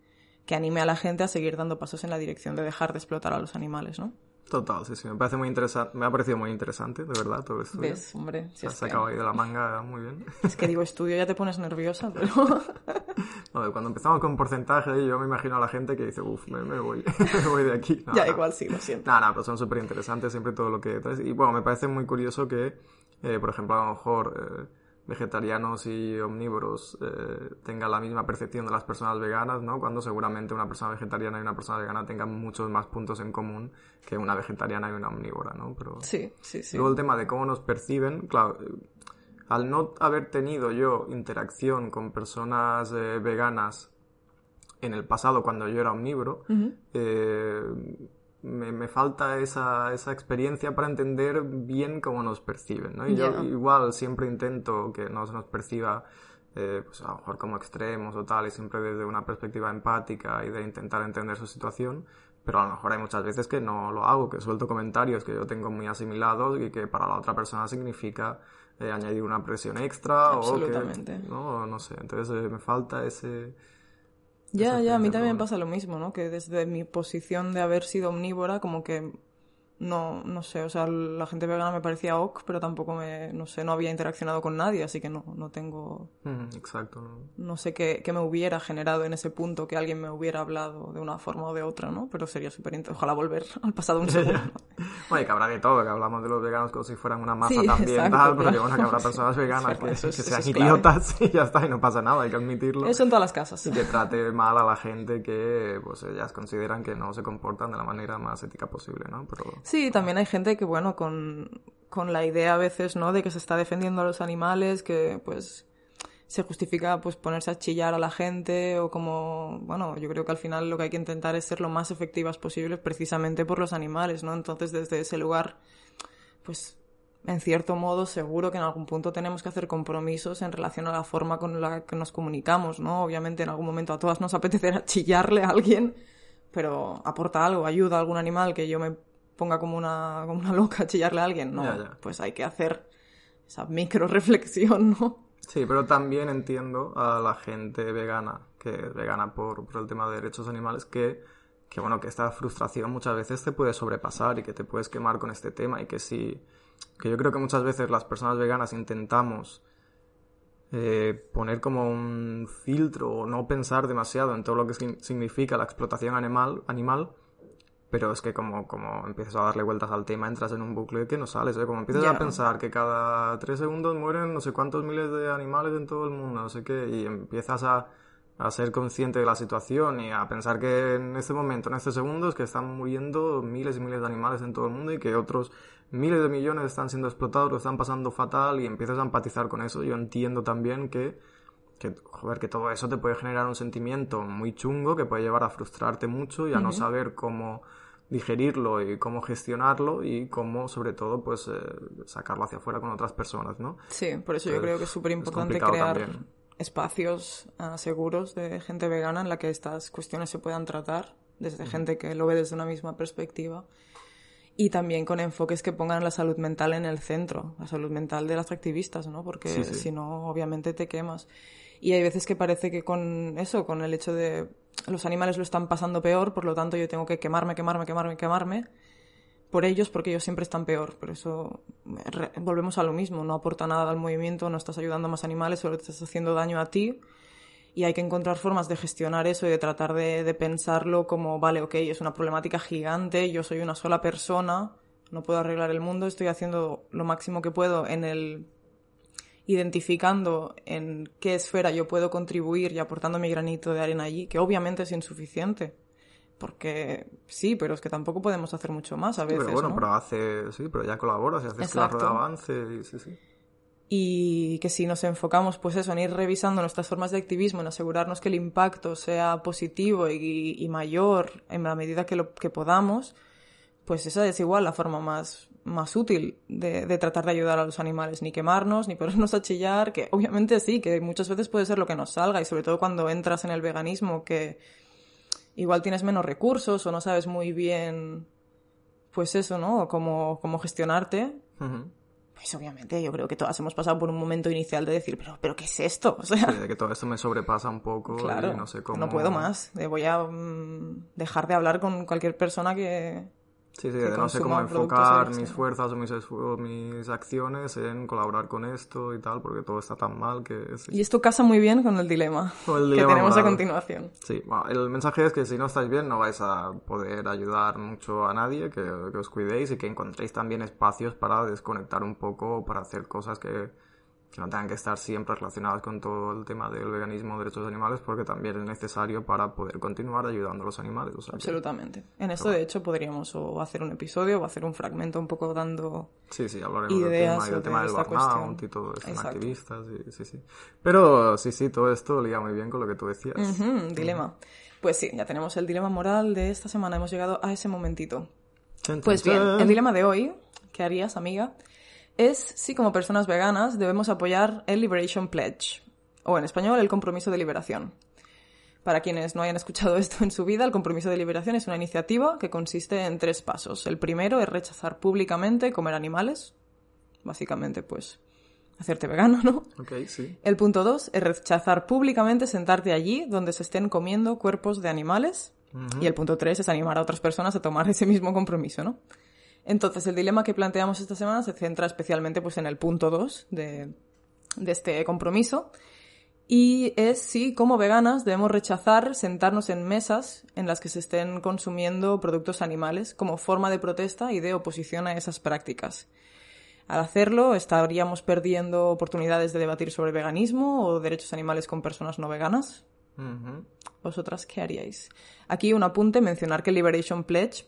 que anime a la gente a seguir dando pasos en la dirección de dejar de explotar a los animales, ¿no? Total, sí, sí, me parece muy interesante, me ha parecido muy interesante, de verdad, todo esto. ¿Ves, hombre? Se ha sacado ahí de la manga muy bien. *laughs* Es que digo, estudio ya te pones nerviosa, pero... *laughs* *laughs* no, cuando empezamos con porcentaje, yo me imagino a la gente que dice, uff, me, voy, me voy de aquí. ya, igual sí, lo siento. No, no, pero son súper interesantes siempre todo lo que traes. Y bueno, me parece muy curioso que, eh, por ejemplo, a lo mejor... Eh, vegetarianos y omnívoros eh, tengan la misma percepción de las personas veganas, ¿no? Cuando seguramente una persona vegetariana y una persona vegana tengan muchos más puntos en común que una vegetariana y una omnívora, ¿no? Pero sí, sí, sí. Luego el tema de cómo nos perciben, claro, al no haber tenido yo interacción con personas eh, veganas en el pasado cuando yo era omnívoro, eh, me, falta esa, esa, experiencia para entender bien cómo nos perciben, ¿no? Y yo igual siempre intento que no se nos perciba, eh, pues a lo mejor como extremos o tal, y siempre desde una perspectiva empática y de intentar entender su situación, pero a lo mejor hay muchas veces que no lo hago, que suelto comentarios que yo tengo muy asimilados y que para la otra persona significa eh, añadir una presión extra o que... No, no sé, entonces eh, me falta ese ya, ya, a mí también pasa lo mismo, ¿no? Que desde mi posición de haber sido omnívora, como que no, no sé, o sea, la gente vegana me parecía ok, pero tampoco me, no sé, no había interaccionado con nadie, así que no, no tengo... exacto. No, sé qué, qué, me hubiera generado en ese punto que alguien me hubiera hablado de una forma o de otra, ¿no? Pero sería súper interesante. Ojalá volver *laughs* al pasado un *laughs* segundo. y que habrá de todo, que hablamos de los veganos como si fueran una masa también, tal, pero que bueno, que habrá *laughs* personas veganas que, sean idiotas y ya está, y no pasa nada, hay que admitirlo. Eso en todas las casas. Y que trate mal a la gente que, pues, ellas consideran que no se comportan de la manera más ética posible, ¿no? Pero... Sí, también hay gente que, bueno, con, con la idea a veces, ¿no? De que se está defendiendo a los animales, que pues se justifica pues ponerse a chillar a la gente o como, bueno, yo creo que al final lo que hay que intentar es ser lo más efectivas posibles precisamente por los animales, ¿no? Entonces desde ese lugar, pues en cierto modo seguro que en algún punto tenemos que hacer compromisos en relación a la forma con la que nos comunicamos, ¿no? Obviamente en algún momento a todas nos *laughs* apetecerá chillarle a alguien, pero aporta algo, ayuda a algún animal que yo me ponga como una, como una loca a chillarle a alguien, no, pues hay que hacer esa micro reflexión, ¿no? Sí, pero también entiendo a la gente vegana, que es vegana por, por el tema de derechos animales, que, que, bueno, que esta frustración muchas veces te puede sobrepasar y que te puedes quemar con este tema y que sí, que yo creo que muchas veces las personas veganas intentamos eh, poner como un filtro o no pensar demasiado en todo lo que significa la explotación animal, animal pero es que como, como empiezas a darle vueltas al tema, entras en un bucle que no sales, ¿eh? Como empiezas a pensar que cada tres segundos mueren no sé cuántos miles de animales en todo el mundo, no sé qué, y empiezas a, a ser consciente de la situación y a pensar que en este momento, en este segundo, es que están muriendo miles y miles de animales en todo el mundo y que otros miles de millones están siendo explotados, lo están pasando fatal y empiezas a empatizar con eso. Yo entiendo también que que, joder, que todo eso te puede generar un sentimiento muy chungo que puede llevar a frustrarte mucho y a no saber cómo digerirlo y cómo gestionarlo y cómo, sobre todo, pues eh, sacarlo hacia afuera con otras personas, ¿no? Sí, por eso yo creo que es súper importante crear espacios uh, seguros de gente vegana en la que estas cuestiones se puedan tratar desde gente que lo ve desde una misma perspectiva y también con enfoques que pongan la salud mental en el centro, la salud mental de las activistas, ¿no? Porque si no, obviamente te quemas. Y hay veces que parece que con eso, con el hecho de los animales lo están pasando peor, por lo tanto yo tengo que quemarme, quemarme, quemarme, quemarme por ellos porque ellos siempre están peor. Por eso volvemos a lo mismo, no aporta nada al movimiento, no estás ayudando a más animales, solo te estás haciendo daño a ti. Y hay que encontrar formas de gestionar eso y de tratar de, pensarlo como, vale, ok, es una problemática gigante, yo soy una sola persona, no puedo arreglar el mundo, estoy haciendo lo máximo que puedo en el identificando en qué esfera yo puedo contribuir y aportando mi granito de arena allí, que obviamente es insuficiente. Porque sí, pero es que tampoco podemos hacer mucho más a veces. Pero bueno, pero hace, sí, pero ya colaboras y haces que la rueda avance y sí, sí. Y que si nos enfocamos, pues eso, en ir revisando nuestras formas de activismo, en asegurarnos que el impacto sea positivo y, y mayor en la medida que, lo, que podamos, pues esa es igual la forma más, más útil de, de, tratar de ayudar a los animales, ni quemarnos, ni ponernos a chillar, que obviamente sí, que muchas veces puede ser lo que nos salga, y sobre todo cuando entras en el veganismo, que igual tienes menos recursos o no sabes muy bien, pues eso, ¿no? Cómo, cómo gestionarte. Pues obviamente yo creo que todas hemos pasado por un momento inicial de decir, pero, pero ¿qué es esto? O sea, de que todo esto me sobrepasa un poco y no sé cómo... No puedo más, voy a mm, dejar de hablar con cualquier persona que, Sí, sí, de no sé cómo enfocar mis fuerzas o mis, mis acciones en colaborar con esto y tal, porque todo está tan mal que... Y esto casa muy bien con el dilema, que tenemos a continuación. Sí, el mensaje es que si no estáis bien no vais a poder ayudar mucho a nadie, que, que os cuidéis y que encontréis también espacios para desconectar un poco, para hacer cosas que que no tengan que estar siempre relacionadas con todo el tema del veganismo, derechos de animales, porque también es necesario para poder continuar ayudando a los animales. Absolutamente. En esto, de hecho, podríamos o hacer un episodio o hacer un fragmento un poco dando Sí, sí, hablaremos ideas del tema, del burnout y todo activistas, sí, sí. Pero sí, sí, todo esto liga muy bien con lo que tú decías. dilema. Pues sí, ya tenemos el dilema moral de esta semana, hemos llegado a ese momentito. pues bien, el dilema de hoy, ¿qué harías, amiga? Es si como personas veganas debemos apoyar el Liberation Pledge, o en español el compromiso de liberación. Para quienes no hayan escuchado *laughs* esto en su vida, el compromiso de liberación es una iniciativa que consiste en tres pasos. El primero es rechazar públicamente comer animales, básicamente pues hacerte vegano, ¿no? Okay, sí. El punto dos es rechazar públicamente sentarte allí donde se estén comiendo cuerpos de animales. Y el punto tres es animar a otras personas a tomar ese mismo compromiso, ¿no? Entonces, el dilema que planteamos esta semana se centra especialmente pues, en el punto 2 de, de este compromiso, y es si como veganas debemos rechazar sentarnos en mesas en las que se estén consumiendo productos animales como forma de protesta y de oposición a esas prácticas. Al hacerlo, estaríamos perdiendo oportunidades de debatir sobre veganismo o derechos animales con personas no veganas. ¿Vosotras qué haríais? Aquí un apunte, mencionar que Liberation Pledge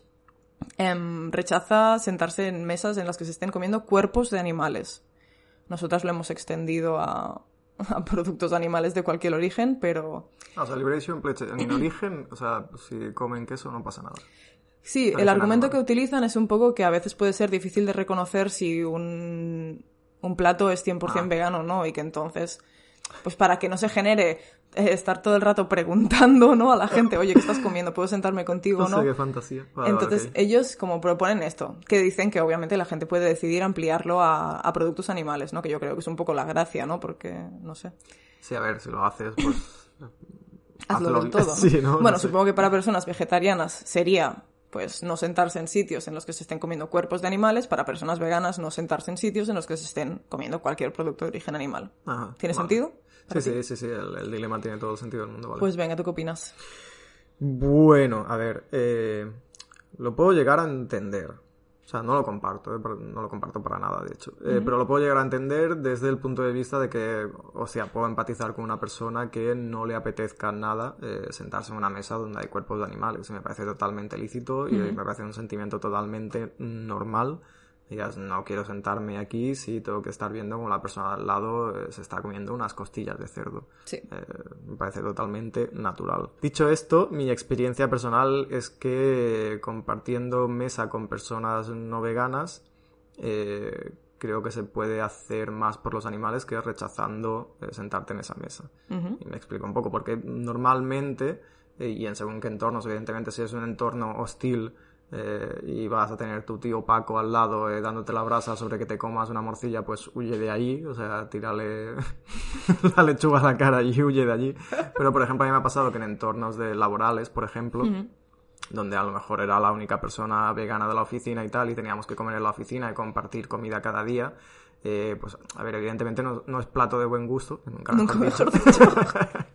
em, rechaza sentarse en mesas en las que se estén comiendo cuerpos de animales. Nosotras lo hemos extendido a, *laughs* a productos animales de cualquier origen, pero... Ah, o sea, Liberation Pledge en origen, o sea, si comen queso no pasa nada. Sí, el argumento que utilizan es un poco que a veces puede ser difícil de reconocer si un, un plato es 100% ah. vegano o no, y que entonces, pues para que no se genere estar todo el rato preguntando, ¿no? A la gente, oye, ¿qué estás comiendo? ¿Puedo sentarme contigo no? qué fantasía. entonces, ellos como proponen esto, que dicen que obviamente la gente puede decidir ampliarlo a, a productos animales, ¿no? Que yo creo que es un poco la gracia, ¿no? Porque, no sé. Sí, a ver, si lo haces, pues... *laughs* Hazlo del todo. ¿no? *laughs* Bueno, supongo que para personas vegetarianas sería pues no sentarse en sitios en los que se estén comiendo cuerpos de animales, para personas veganas no sentarse en sitios en los que se estén comiendo cualquier producto de origen animal. ¿Tiene sentido? Sí, sí, sí, sí, el, dilema tiene todo el sentido del mundo. Pues venga, ¿tú qué opinas? Bueno, a ver, eh, lo puedo llegar a entender. O sea, no lo comparto, eh, no lo comparto para nada, de hecho. Eh, pero lo puedo llegar a entender desde el punto de vista de que, o sea, puedo empatizar con una persona que no le apetezca nada eh, sentarse en una mesa donde hay cuerpos de animales. Me parece totalmente lícito y me parece un sentimiento totalmente normal Digas, no quiero sentarme aquí si tengo que estar viendo como la persona al lado eh, se está comiendo unas costillas de cerdo. Sí. Eh, me parece totalmente natural. Dicho esto, mi experiencia personal es que compartiendo mesa con personas no veganas, eh, creo que se puede hacer más por los animales que rechazando sentarte en esa mesa. Y me explico un poco, porque normalmente, y en según qué entornos, evidentemente si es un entorno hostil, eh, y vas a tener tu tío Paco al lado eh, dándote la brasa sobre que te comas una morcilla, pues huye de ahí, o sea, tírale *laughs* la lechuga a la cara y huye de allí. Pero, por ejemplo, a mí me ha pasado que en entornos de laborales, por ejemplo, donde a lo mejor era la única persona vegana de la oficina y tal, y teníamos que comer en la oficina y compartir comida cada día, eh, pues, a ver, evidentemente no, no, es plato de buen gusto, nunca, nunca mejor dicho. *laughs*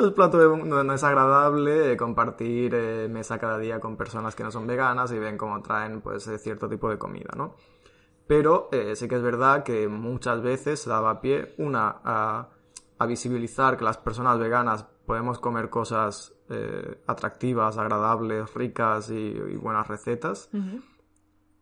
Es plato no, es agradable compartir eh, mesa cada día con personas que no son veganas y ven cómo traen pues eh, cierto tipo de comida, ¿no? Pero eh, sí que es verdad que muchas veces daba pie, una, a, visibilizar que las personas veganas podemos comer cosas atractivas, agradables, ricas y, buenas recetas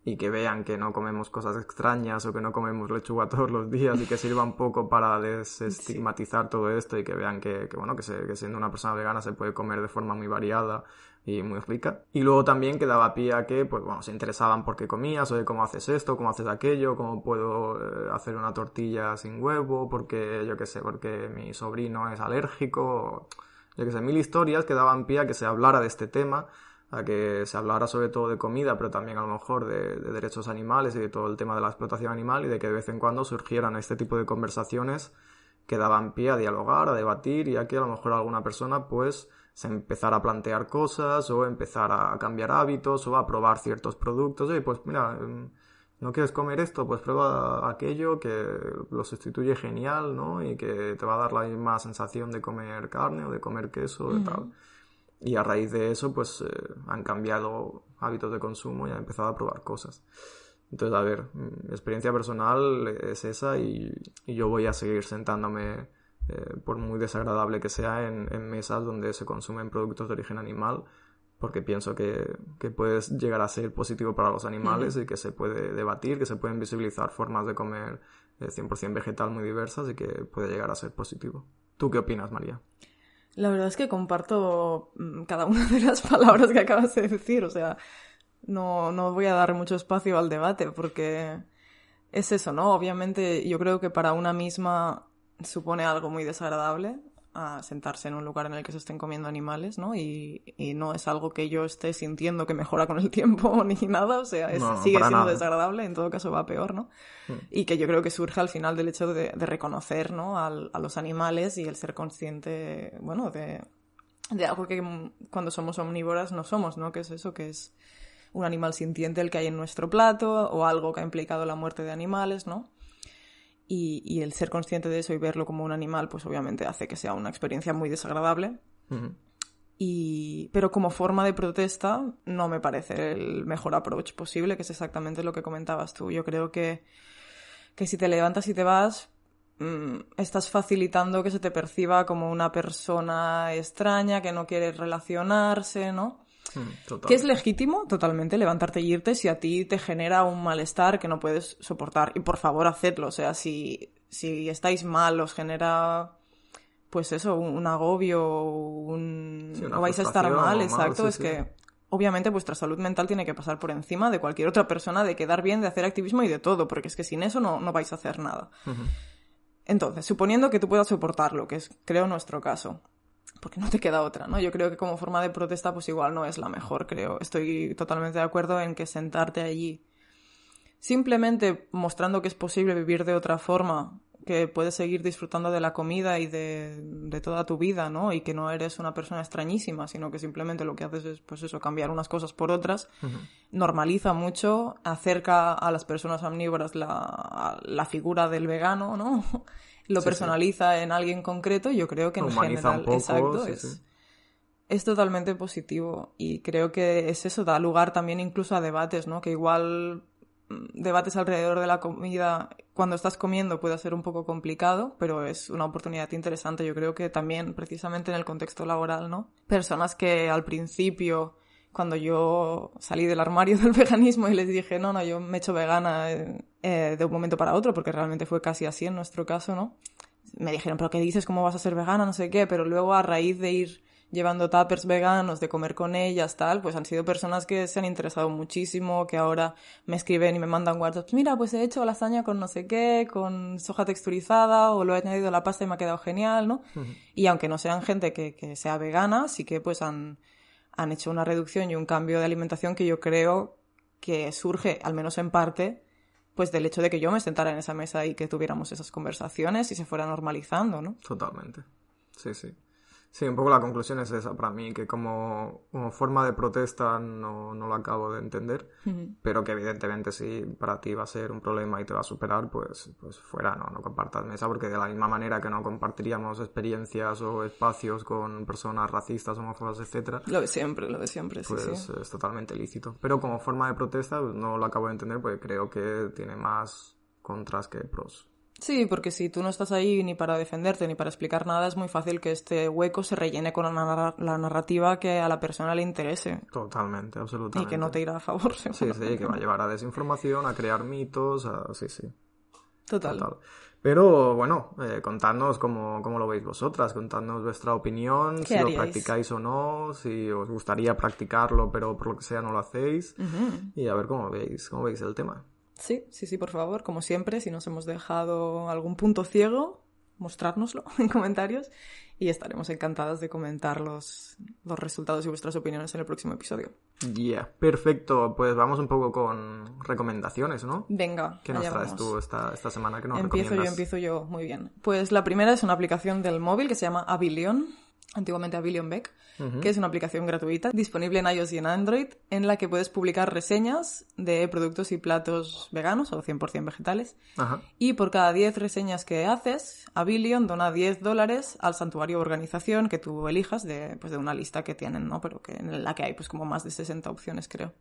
y que vean que no comemos cosas extrañas o que no comemos lechuga *laughs* todos los días y que sirva un poco para desestigmatizar todo esto y que vean que, bueno, que, siendo una persona vegana se puede comer de forma muy variada y muy rica. Y luego también quedaba pie a que, pues bueno, se interesaban por qué comías, o de cómo haces esto, cómo haces aquello, cómo puedo eh, hacer una tortilla sin huevo, porque yo qué sé, porque mi sobrino es alérgico, yo qué sé, mil historias que daban pie a que se hablara de este tema a que se hablara sobre todo de comida, pero también a lo mejor de, derechos animales y de todo el tema de la explotación animal y de que de vez en cuando surgieran este tipo de conversaciones que daban pie a dialogar, a debatir y a que a lo mejor alguna persona pues se empezara a plantear cosas o empezar a cambiar hábitos o a probar ciertos productos. Y pues mira, em, ¿no quieres comer esto? Pues prueba aquello que lo sustituye genial, ¿no? Y que te va a dar la misma sensación de comer carne o de comer queso, y tal. Y a raíz de eso, pues eh, han cambiado hábitos de consumo y han empezado a probar cosas. Entonces, a ver, mi experiencia personal es esa y, yo voy a seguir sentándome, eh, por muy desagradable que sea, en, mesas donde se consumen productos de origen animal, porque pienso que, que puede llegar a ser positivo para los animales y que se puede debatir, que se pueden visibilizar formas de comer 100% vegetal muy diversas y que puede llegar a ser positivo. ¿Tú qué opinas, María? La verdad es que comparto mm, cada una de las *laughs* palabras que acabas de decir, o sea, no, no voy a dar mucho espacio al debate porque es eso, ¿no? Obviamente yo creo que para una misma supone algo muy desagradable a sentarse en un lugar en el que se estén comiendo animales, ¿no? Y, no es algo que yo esté sintiendo que mejora con el *laughs* tiempo ni nada, o sea, sigue siendo desagradable, en todo caso va peor, ¿no? Hmm. Y que yo creo que surge al final del hecho de, reconocer, ¿no? a los animales y el ser consciente, bueno, de, de algo que cuando somos omnívoras no somos, ¿no? Que es eso, que es un animal sintiente el que hay en nuestro plato o algo que ha implicado la muerte de animales, ¿no? Y, y el ser consciente de eso y verlo como un animal, pues obviamente hace que sea una experiencia muy desagradable. Y, pero como forma de protesta no me parece el mejor approach posible, que es exactamente lo que comentabas tú. Yo creo que, que si te levantas y te vas, mm, estás facilitando que se te perciba como una persona extraña, que no quiere relacionarse, ¿no? Mm, que es legítimo totalmente levantarte y irte si a ti te genera un malestar que no puedes soportar. Y por favor, hacedlo. O sea, si, si estáis mal, os genera pues eso, un, agobio, un... o vais a estar mal, exacto, es que obviamente vuestra salud mental tiene que pasar por encima de cualquier otra persona, de quedar bien, de hacer activismo y de todo, porque es que sin eso no, no vais a hacer nada. Entonces, suponiendo que tú puedas soportarlo, que es creo nuestro caso, porque no te queda otra, ¿no? Yo creo que como forma de protesta pues igual no es la mejor, creo. Estoy totalmente de acuerdo en que sentarte allí simplemente mostrando que es posible vivir de otra forma que puedes seguir disfrutando de la comida y de, toda tu vida, ¿no? Y que no eres una persona extrañísima, sino que simplemente lo que haces es, pues eso, cambiar unas cosas por otras. Normaliza mucho, acerca a las personas omnívoras la, la figura del vegano, ¿no? Lo personaliza en alguien concreto yo creo que en general, exacto, es, es totalmente positivo y creo que es eso, da lugar también incluso a debates, ¿no? Que igual debates alrededor de la comida cuando estás comiendo puede ser un poco complicado, pero es una oportunidad interesante. Yo creo que también, precisamente en el contexto laboral, ¿no? Personas que al principio, cuando yo salí del armario *laughs* del veganismo y les dije, no, no, yo me he hecho vegana eh, de un momento para otro, porque realmente fue casi así en nuestro caso, ¿no? Me dijeron, pero ¿qué dices? ¿Cómo vas a ser vegana? No sé qué, pero luego a raíz de ir llevando tuppers veganos, de comer con ellas, tal, pues han sido personas que se han interesado muchísimo, que ahora me escriben y me mandan WhatsApp, mira, pues he hecho lasaña con no sé qué, con soja texturizada, o lo he añadido a la pasta y me ha quedado genial, ¿no? Y aunque no sean gente que, que sea vegana, sí que pues han, han hecho una reducción y un cambio de alimentación que yo creo que surge, al menos en parte, pues del hecho de que yo me sentara en esa mesa y que tuviéramos esas conversaciones y se fuera normalizando, ¿no? Totalmente. Sí, sí. Sí, un poco la conclusión es esa para mí, que como, forma de protesta no, no lo acabo de entender, pero que evidentemente si para ti va a ser un problema y te va a superar, pues, pues fuera, no, no compartas mesa, porque de la misma manera que no compartiríamos experiencias o espacios con personas racistas, homófobas, etcétera. Lo de siempre, lo de siempre, sí, pues es totalmente lícito. Pero como forma de protesta no lo acabo de entender porque creo que tiene más contras que pros. Sí, porque si tú no estás ahí ni para defenderte ni para explicar nada, es muy fácil que este hueco se rellene con la, narrativa que a la persona le interese. Totalmente, absolutamente. Y que no te irá a favor, *laughs* Sí, sí, que va a llevar a desinformación, a crear mitos, a... sí, sí. Total. Pero bueno, eh, contadnos cómo, cómo, lo veis vosotras, contadnos vuestra opinión, si lo practicáis o no, si os gustaría practicarlo pero por lo que sea no lo hacéis y a ver cómo veis, cómo veis el tema. Sí, sí, sí, por favor, como siempre, si nos hemos dejado algún punto ciego, mostrárnoslo *laughs* en comentarios y estaremos encantadas de comentar los, los resultados y vuestras opiniones en el próximo episodio. Yeah, perfecto. Pues vamos un poco con recomendaciones, ¿no? Venga. ¿Qué nos traes tú esta, esta semana? que nos empiezo yo, empiezo yo. Muy bien. Pues la primera es una aplicación del móvil que se llama Avilion antiguamente a Billion Beck, que es una aplicación gratuita disponible en iOS y en Android, en la que puedes publicar reseñas de productos y platos veganos o 100% vegetales. Y por cada 10 reseñas que haces, Billion dona 10 dólares al santuario o organización que tú elijas de, pues, de una lista que tienen, ¿no? Pero que en la que hay pues como más de 60 opciones, creo.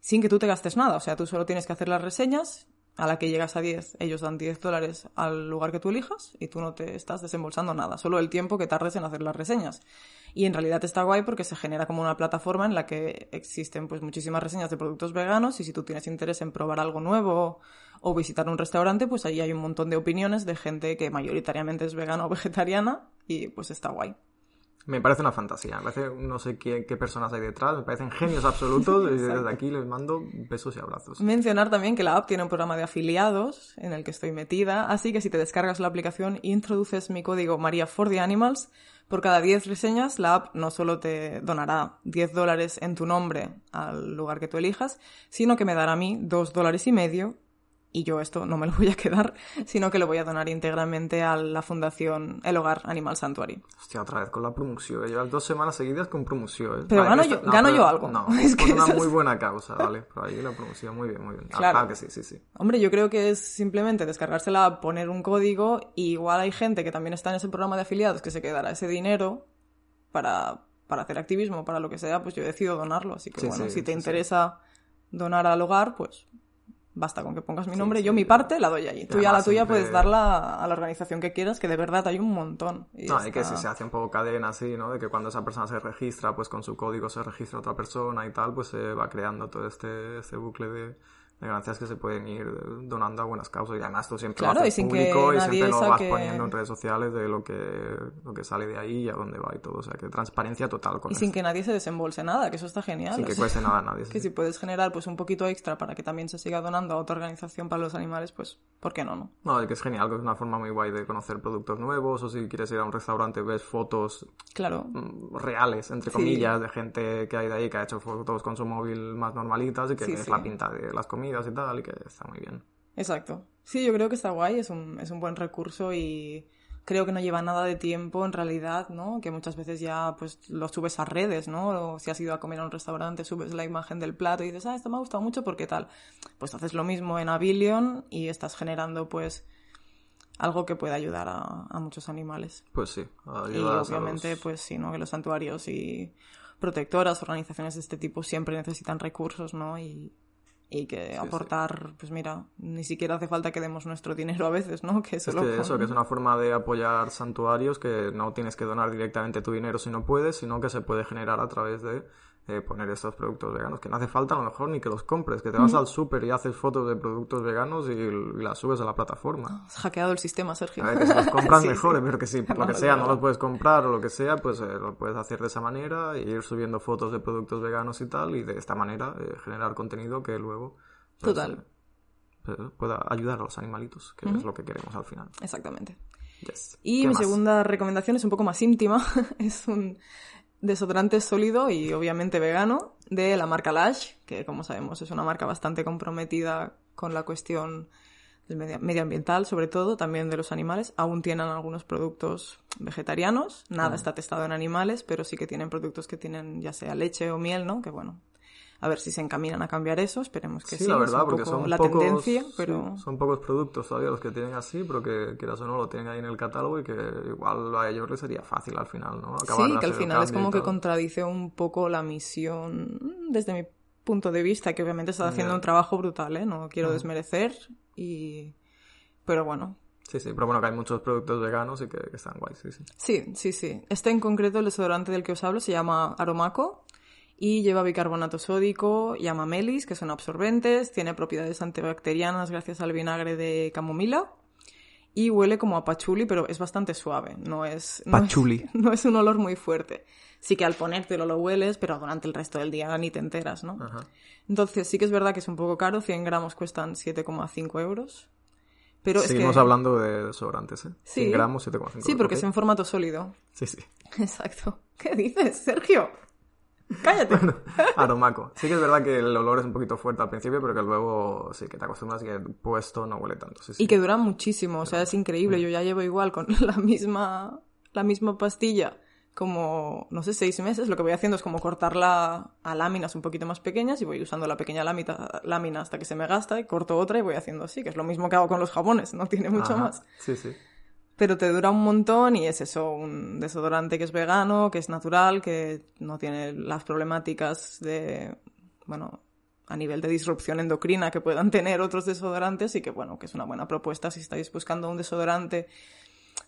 Sin que tú te gastes nada, o sea, tú solo tienes que hacer las reseñas a la que llegas a 10, ellos dan 10 dólares al lugar que tú elijas y tú no te estás desembolsando nada, solo el tiempo que tardes en hacer las reseñas. Y en realidad está guay porque se genera como una plataforma en la que existen pues muchísimas reseñas de productos veganos y si tú tienes interés en probar algo nuevo o visitar un restaurante, pues ahí hay un montón de opiniones de gente que mayoritariamente es vegana o *laughs* vegetariana y pues está guay. Me parece una fantasía. Me parece, no sé qué, personas hay detrás, me parecen genios absolutos *laughs* y desde aquí les mando besos y abrazos. Mencionar también que la app tiene un programa de afiliados en el que estoy metida, así que si te descargas la aplicación e introduces mi código María for the Animals, por cada 10 reseñas la app no solo te donará 10 dólares en tu nombre al lugar que tú elijas, sino que me dará a mí 2 dólares y medio y yo esto no me lo voy a quedar, *laughs* sino que lo voy a donar íntegramente a la Fundación El Hogar Animal Santuari. Hostia, otra vez con la promoción. Llevas dos semanas seguidas con promoción. ¿eh? Pero gano, esto- yo, no, gano pero- yo algo. No, *laughs* es es que una muy buena causa, ¿vale? Por ahí la promoción muy bien, muy bien. Ah, Claro. ah, que sí, sí, sí. Hombre, yo creo que es simplemente descargársela, poner un código, y igual hay gente que también está en ese programa de afiliados que se quedará ese dinero para, para hacer activismo, para lo que sea, pues yo decido donarlo. Así que Sí, bueno, sí, si te sí. interesa donar al hogar, pues basta con que pongas mi Sí, nombre. sí, yo mi parte la doy allí. Tú ya la tuya siempre- puedes darla a la organización que quieras, que de verdad hay un montón. Y No, y que está- si se hace un poco cadena así, ¿no? De que cuando esa persona se registra, pues con su código se registra otra persona y tal, pues se va creando todo este, este bucle de, de ganancias que se pueden ir donando a buenas causas. Y además tú siempre Claro, lo y haces que público y siempre lo vas saque- poniendo en redes sociales de lo que, lo que sale de ahí y a dónde va y todo. O sea, que transparencia total con Y sin que nadie se desembolse nada, que eso está genial. Sin que sea, *laughs* cueste nada a nadie. sí, que sí. si puedes generar pues un poquito extra para que también se siga donando a otra organización para los animales, pues ¿por qué no, no? No, y que es genial, que es una forma muy guay de conocer productos nuevos, o si quieres ir a un restaurante ves fotos Claro. mm, reales, entre Sí. comillas, de gente que hay de ahí que ha hecho fotos con su móvil más normalitas y que Sí, sí. la pinta de las comidas y tal, y que está muy bien. Exacto. Sí, yo creo que está guay, es un, es un buen recurso y creo que no lleva nada de tiempo en realidad, ¿no? Que muchas veces ya pues lo subes a redes, ¿no? O si has ido a comer a un restaurante, subes la imagen del plato y dices, ah, esto me ha gustado mucho porque tal. Pues haces lo mismo en Avillion y estás generando pues algo que puede ayudar a, a muchos animales. Pues sí, Y a obviamente, los- pues sí, ¿no? Que los santuarios y protectoras, organizaciones de este tipo siempre necesitan recursos, ¿no? Y, y que aportar, pues mira, ni siquiera hace falta que demos nuestro dinero a veces, ¿no? *laughs* Que Es solo que con- eso, que es una forma de apoyar santuarios que no tienes que donar directamente tu dinero si no puedes, sino que se puede generar a través de eh, poner estos productos veganos, que no hace falta a lo mejor ni que los compres, que te vas al súper y haces fotos de productos veganos y, y las subes a la plataforma. Has hackeado el sistema, Sergio. A ver, que si los compras *laughs* Sí, mejor, sí. pero que si por *laughs* lo que sea no los puedes comprar o lo que sea, pues eh, lo puedes hacer de esa manera, e ir subiendo fotos de productos veganos y tal, y de esta manera eh, generar contenido que luego pues, Total. eh, pueda ayudar a los animalitos, que es lo que queremos al final. Exactamente. Yes. Y ¿Qué mi más? segunda recomendación es un poco más íntima. *laughs* es un desodorante sólido y obviamente vegano de la marca Lash, que como sabemos es una marca bastante comprometida con la cuestión medio- medioambiental, sobre todo, también de los animales. Aún tienen algunos productos vegetarianos, nada está testado en animales, pero sí que tienen productos que tienen ya sea leche o miel, ¿no? Que bueno, a ver si se encaminan a cambiar eso, esperemos que sí. Sí, la verdad, porque son la pocos, tendencia, sí, pero son pocos productos todavía los que tienen así, pero que quieras o no lo tienen ahí en el catálogo y que igual a ellos les sería fácil al final, ¿no? Acabar Sí, que al final es como que contradice un poco la misión desde mi punto de vista, que obviamente está haciendo un trabajo brutal, ¿eh? No quiero desmerecer y... Pero bueno, Sí, sí, pero bueno, que hay muchos productos veganos y que, que están guays, sí, sí. sí, sí, sí. Este en concreto, el desodorante del que os hablo, se llama Aromaco y lleva bicarbonato sódico y amamelis, que son absorbentes, tiene propiedades antibacterianas gracias al vinagre de camomila y huele como a pachuli, pero es bastante suave, no es... no es- *laughs* no es un olor muy fuerte. Sí que al ponértelo lo hueles, pero durante el resto del día ni te enteras, ¿no? Ajá. Entonces sí que es verdad que es un poco caro, 100 gramos cuestan 7,5 euros. Pero Seguimos es que... hablando de desodorantes, ¿eh? Sí. 100 gramos, 7,5. Sí, porque es en formato sólido. Sí, sí. *laughs* Exacto. ¿Qué dices, Sergio? *laughs* Cállate. Aromaco. Sí que es verdad que el olor es un poquito fuerte al principio, pero que luego sí que te acostumbras y que puesto no huele tanto. Sí, sí. Y que duran muchísimo, o sea, es increíble. Yo ya llevo igual con *laughs* la misma, la misma pastilla como, no sé, seis meses. Lo que voy haciendo es como cortarla a láminas un poquito más pequeñas y voy usando la pequeña lámina, lámina hasta que se me gasta y corto otra y voy haciendo así, que es lo mismo que hago con los jabones, no tiene mucho Ajá. más. Sí, sí. Pero te dura un montón y es eso, un desodorante que es vegano, que es natural, que no tiene las problemáticas de, bueno, a nivel de disrupción endocrina que puedan tener otros desodorantes y que, bueno, que es una buena propuesta si estáis buscando un desodorante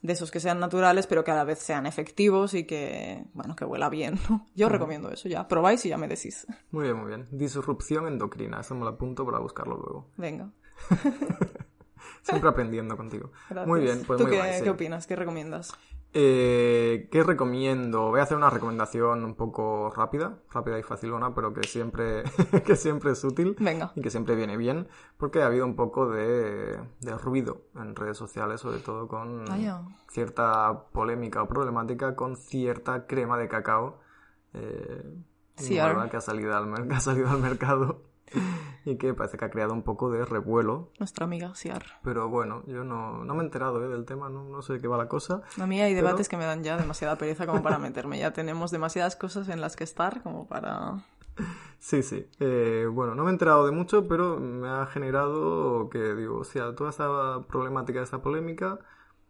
de esos que sean naturales, pero que a la vez sean efectivos y que, bueno, que huela bien, ¿no? Yo recomiendo eso ya. Probáis y ya me decís. Muy bien, muy bien. Disrupción endocrina. Eso me lo apunto para buscarlo luego. Venga. *laughs* *laughs* Siempre aprendiendo contigo. Gracias. Muy bien, pues ¿Tú muy qué, guay, sí. qué opinas? ¿Qué recomiendas? Eh, ¿Qué recomiendo? Voy a hacer una recomendación un poco rápida, rápida y facilona, pero que siempre, *laughs* que siempre es útil Venga. y que siempre viene bien, porque ha habido un poco de, de ruido en redes sociales, sobre todo con Vaya. cierta polémica o problemática con cierta crema de cacao eh, nueva que ha salido al, *laughs* que ha salido al mercado. Y que parece que ha creado un poco de revuelo. Nuestra amiga Siar. Pero bueno, yo no, no me he enterado ¿eh? del tema, no, no, sé de qué va la cosa. A mí hay debates que me dan ya demasiada pereza como para meterme. Ya tenemos demasiadas cosas en las que estar como para... Sí, sí. Eh, bueno, no me he enterado de mucho, pero me ha generado que, digo, o sea, toda esta problemática, esta polémica,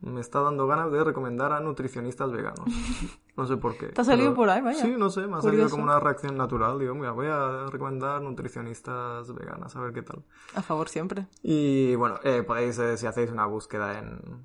me está dando ganas de recomendar a nutricionistas veganos. *laughs* No sé por qué. ¿Te ha salido por ahí, vaya? Sí, no sé, me ha salido como una reacción natural. Digo, mira, voy a recomendar nutricionistas veganas, a ver qué tal. A favor siempre. Y bueno, eh, podéis, eh, si hacéis una búsqueda en,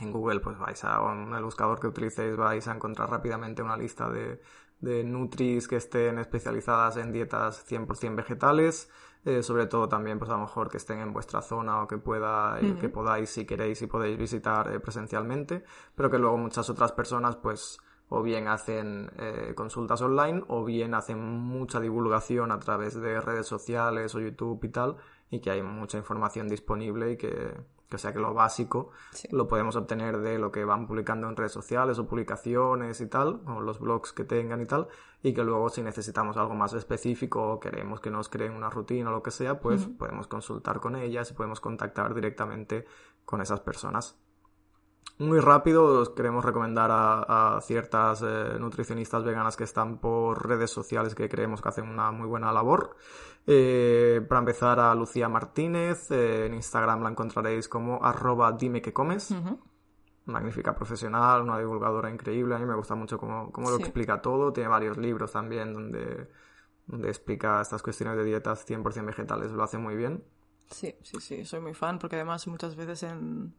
en Google, pues vais a, o en el buscador que utilicéis, vais a encontrar rápidamente una lista de, de nutris que estén especializadas en dietas 100% vegetales. Eh, sobre todo también pues a lo mejor que estén en vuestra zona o que pueda eh, que podáis si queréis y podéis visitar eh, presencialmente pero que luego muchas otras personas pues o bien hacen consultas online o bien hacen mucha divulgación a través de redes sociales o YouTube y tal y que hay mucha información disponible y que, que sea que lo básico lo podemos obtener de lo que van publicando en redes sociales o publicaciones y tal, o los blogs que tengan y tal, y que luego si necesitamos algo más específico o queremos que nos creen una rutina o lo que sea, pues podemos consultar con ellas y podemos contactar directamente con esas personas. Muy rápido os queremos recomendar a, ciertas eh, nutricionistas veganas que están por redes sociales que creemos que hacen una muy buena labor. Eh, para empezar a Lucía Martínez, eh, en Instagram la encontraréis como arroba dime que comes. Magnífica profesional, una divulgadora increíble, a mí me gusta mucho cómo, lo explica todo, tiene varios libros también donde, donde explica estas cuestiones de dietas 100% vegetales, lo hace muy bien. Sí, sí, sí, soy muy fan porque además muchas veces en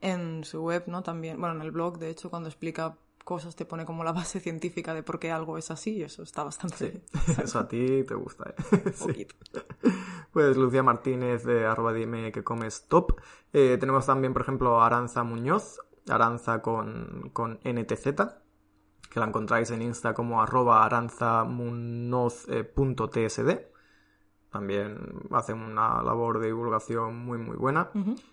en su web, ¿no? También, bueno, en el blog, de hecho, cuando explica cosas te pone como la base *laughs* científica de por qué algo es así y eso está bastante... *laughs* eso a ti te gusta, ¿eh? *laughs* Un poquito. Pues Lucía Martínez de arroba dime que comes top. Eh, tenemos también, por ejemplo, Aranza Muñoz, Aranza con, con NTZ, que la encontráis en Insta como arroba aranzamunoz.tsd. También hace una labor de divulgación muy muy buena.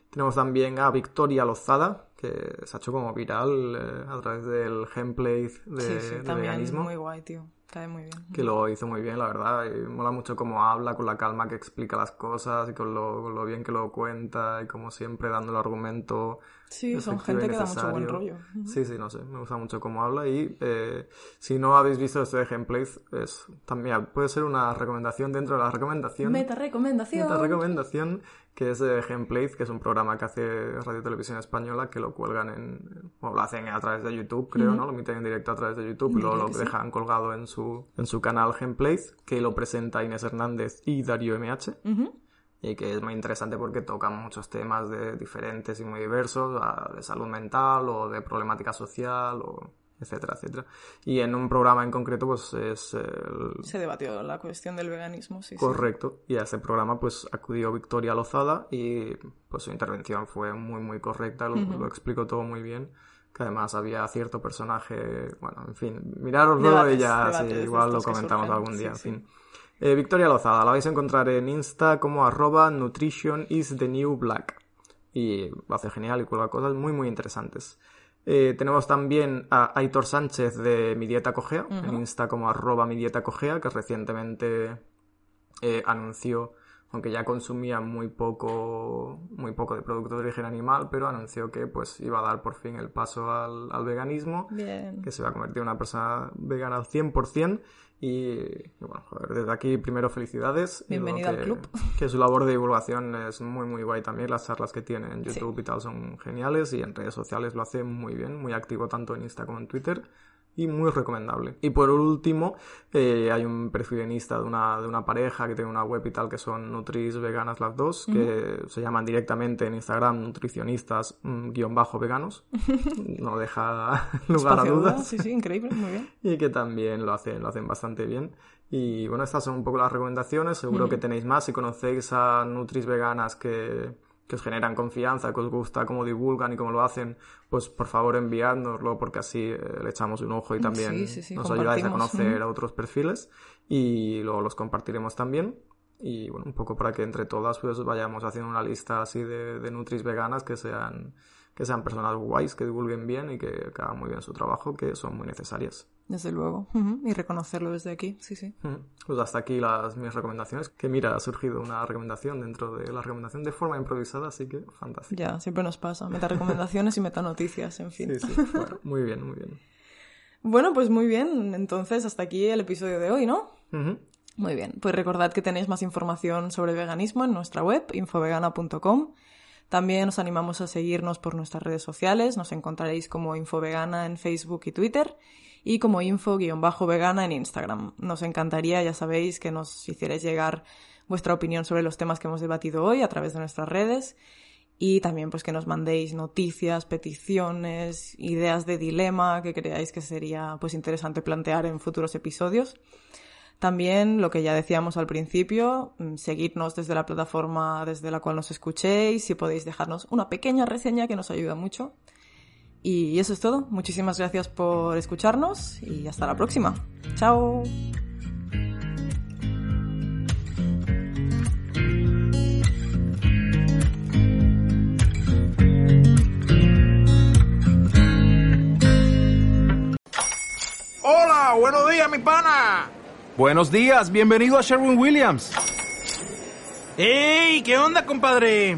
Tenemos también a Victoria Lozada, que se ha hecho como viral eh, a través del gameplay de, sí, sí, también muy guay, tío. Cae muy bien. Que lo hizo muy bien, la verdad. Y mola mucho cómo habla, con la calma que explica las cosas y con lo, bien que lo cuenta y como siempre dando el argumento. Sí, son gente que da mucho buen rollo. Sí, sí, no sé. Me gusta mucho cómo habla y eh, si no habéis visto este gameplay, es también puede ser una recomendación dentro de la recomendación. Meta recomendación. Meta recomendación que es de Gameplay, que es un programa que hace Radio Televisión Española, que lo cuelgan en, o lo hacen a través de YouTube, creo, ¿no? Lo emiten en directo a través de YouTube y luego lo dejan colgado en su, en su canal Gameplay, que lo presenta Inés Hernández y Darío MH. Y que es muy interesante porque tocan muchos temas de diferentes y muy diversos, de salud mental o de problemática social o etcétera, etcétera. Y en un programa en concreto, pues es... El... Se debatió la cuestión del veganismo, sí. Correcto. Y a ese programa, pues acudió Victoria Lozada y pues su intervención fue muy, muy correcta, lo, explicó todo muy bien. Que además había cierto personaje, bueno, en fin, miraroslo y ya, igual lo comentamos algún día, en fin. Eh, Victoria Lozada, la vais a encontrar en Insta como arroba nutrition is the new black. Y lo hace genial y cuelga cosas muy, muy interesantes. Eh, tenemos también a Aitor Sánchez de Mi Dieta Cogea, en Insta como arroba Mi Dieta Cogea, que recientemente eh, anunció, aunque ya consumía muy poco, muy poco de producto de origen animal, pero anunció que pues iba a dar por fin el paso al, al veganismo, que se va a convertir en una persona vegana al 100%. Y, bueno, joder, desde aquí primero felicidades. Bienvenida al club. *laughs* Que su labor de divulgación es muy muy guay también. Las charlas que tiene en YouTube y tal son geniales y en redes sociales lo hace muy bien, muy activo tanto en Insta como en Twitter y muy recomendable. Y por último, eh, hay un perfil en Insta de una, de una pareja que tiene una web y tal que son nutris veganas las dos, que se llaman directamente en Instagram nutricionistas mm, guion bajo veganos. *laughs* no deja *laughs* lugar a dudas. Sí, sí, increíble, muy bien. *laughs* y que también lo hacen, lo hacen bastante bien. Y bueno, estas son un poco las recomendaciones. Seguro que tenéis más. Si conocéis a nutris veganas que, que os generan confianza, que os gusta cómo divulgan y cómo lo hacen, pues por favor enviádnoslo porque así eh, le echamos un ojo y también nos ayudáis a conocer a otros perfiles y luego los compartiremos también. Y bueno, un poco para que entre todas pues vayamos haciendo una lista así de, de nutris veganas que sean, que sean personas guays, que divulguen bien y que, que hagan muy bien su trabajo, que son muy necesarias. Desde luego. Y reconocerlo desde aquí, sí, sí. Pues hasta aquí las mis recomendaciones. Que mira, ha surgido una recomendación dentro de la recomendación de forma improvisada, así que fantástico. Ya, siempre nos pasa. Meta recomendaciones y meta noticias, en fin. Sí, sí. *laughs* Bueno, muy bien, muy bien. Bueno, pues muy bien. Entonces, hasta aquí el episodio de hoy, ¿no? Muy bien. Pues recordad que tenéis más información sobre veganismo en nuestra web, infovegana.com. También os animamos a seguirnos por nuestras redes sociales. Nos encontraréis como Infovegana en Facebook y Twitter y como info-vegana en Instagram. Nos encantaría, ya sabéis, que nos hicierais llegar vuestra opinión sobre los temas que hemos debatido hoy a través de nuestras redes y también pues que nos mandéis noticias, peticiones, ideas de dilema que creáis que sería pues interesante plantear en futuros episodios. También lo que ya decíamos al principio, mm, seguirnos desde la plataforma desde la cual nos escuchéis, si podéis dejarnos una pequeña reseña que nos ayuda mucho. Y eso es todo. Muchísimas gracias por escucharnos y hasta la próxima. Chao. Hola, buenos días, mi pana. Buenos días, bienvenido a Sherwin Williams. ¡Ey! ¿Qué onda, compadre?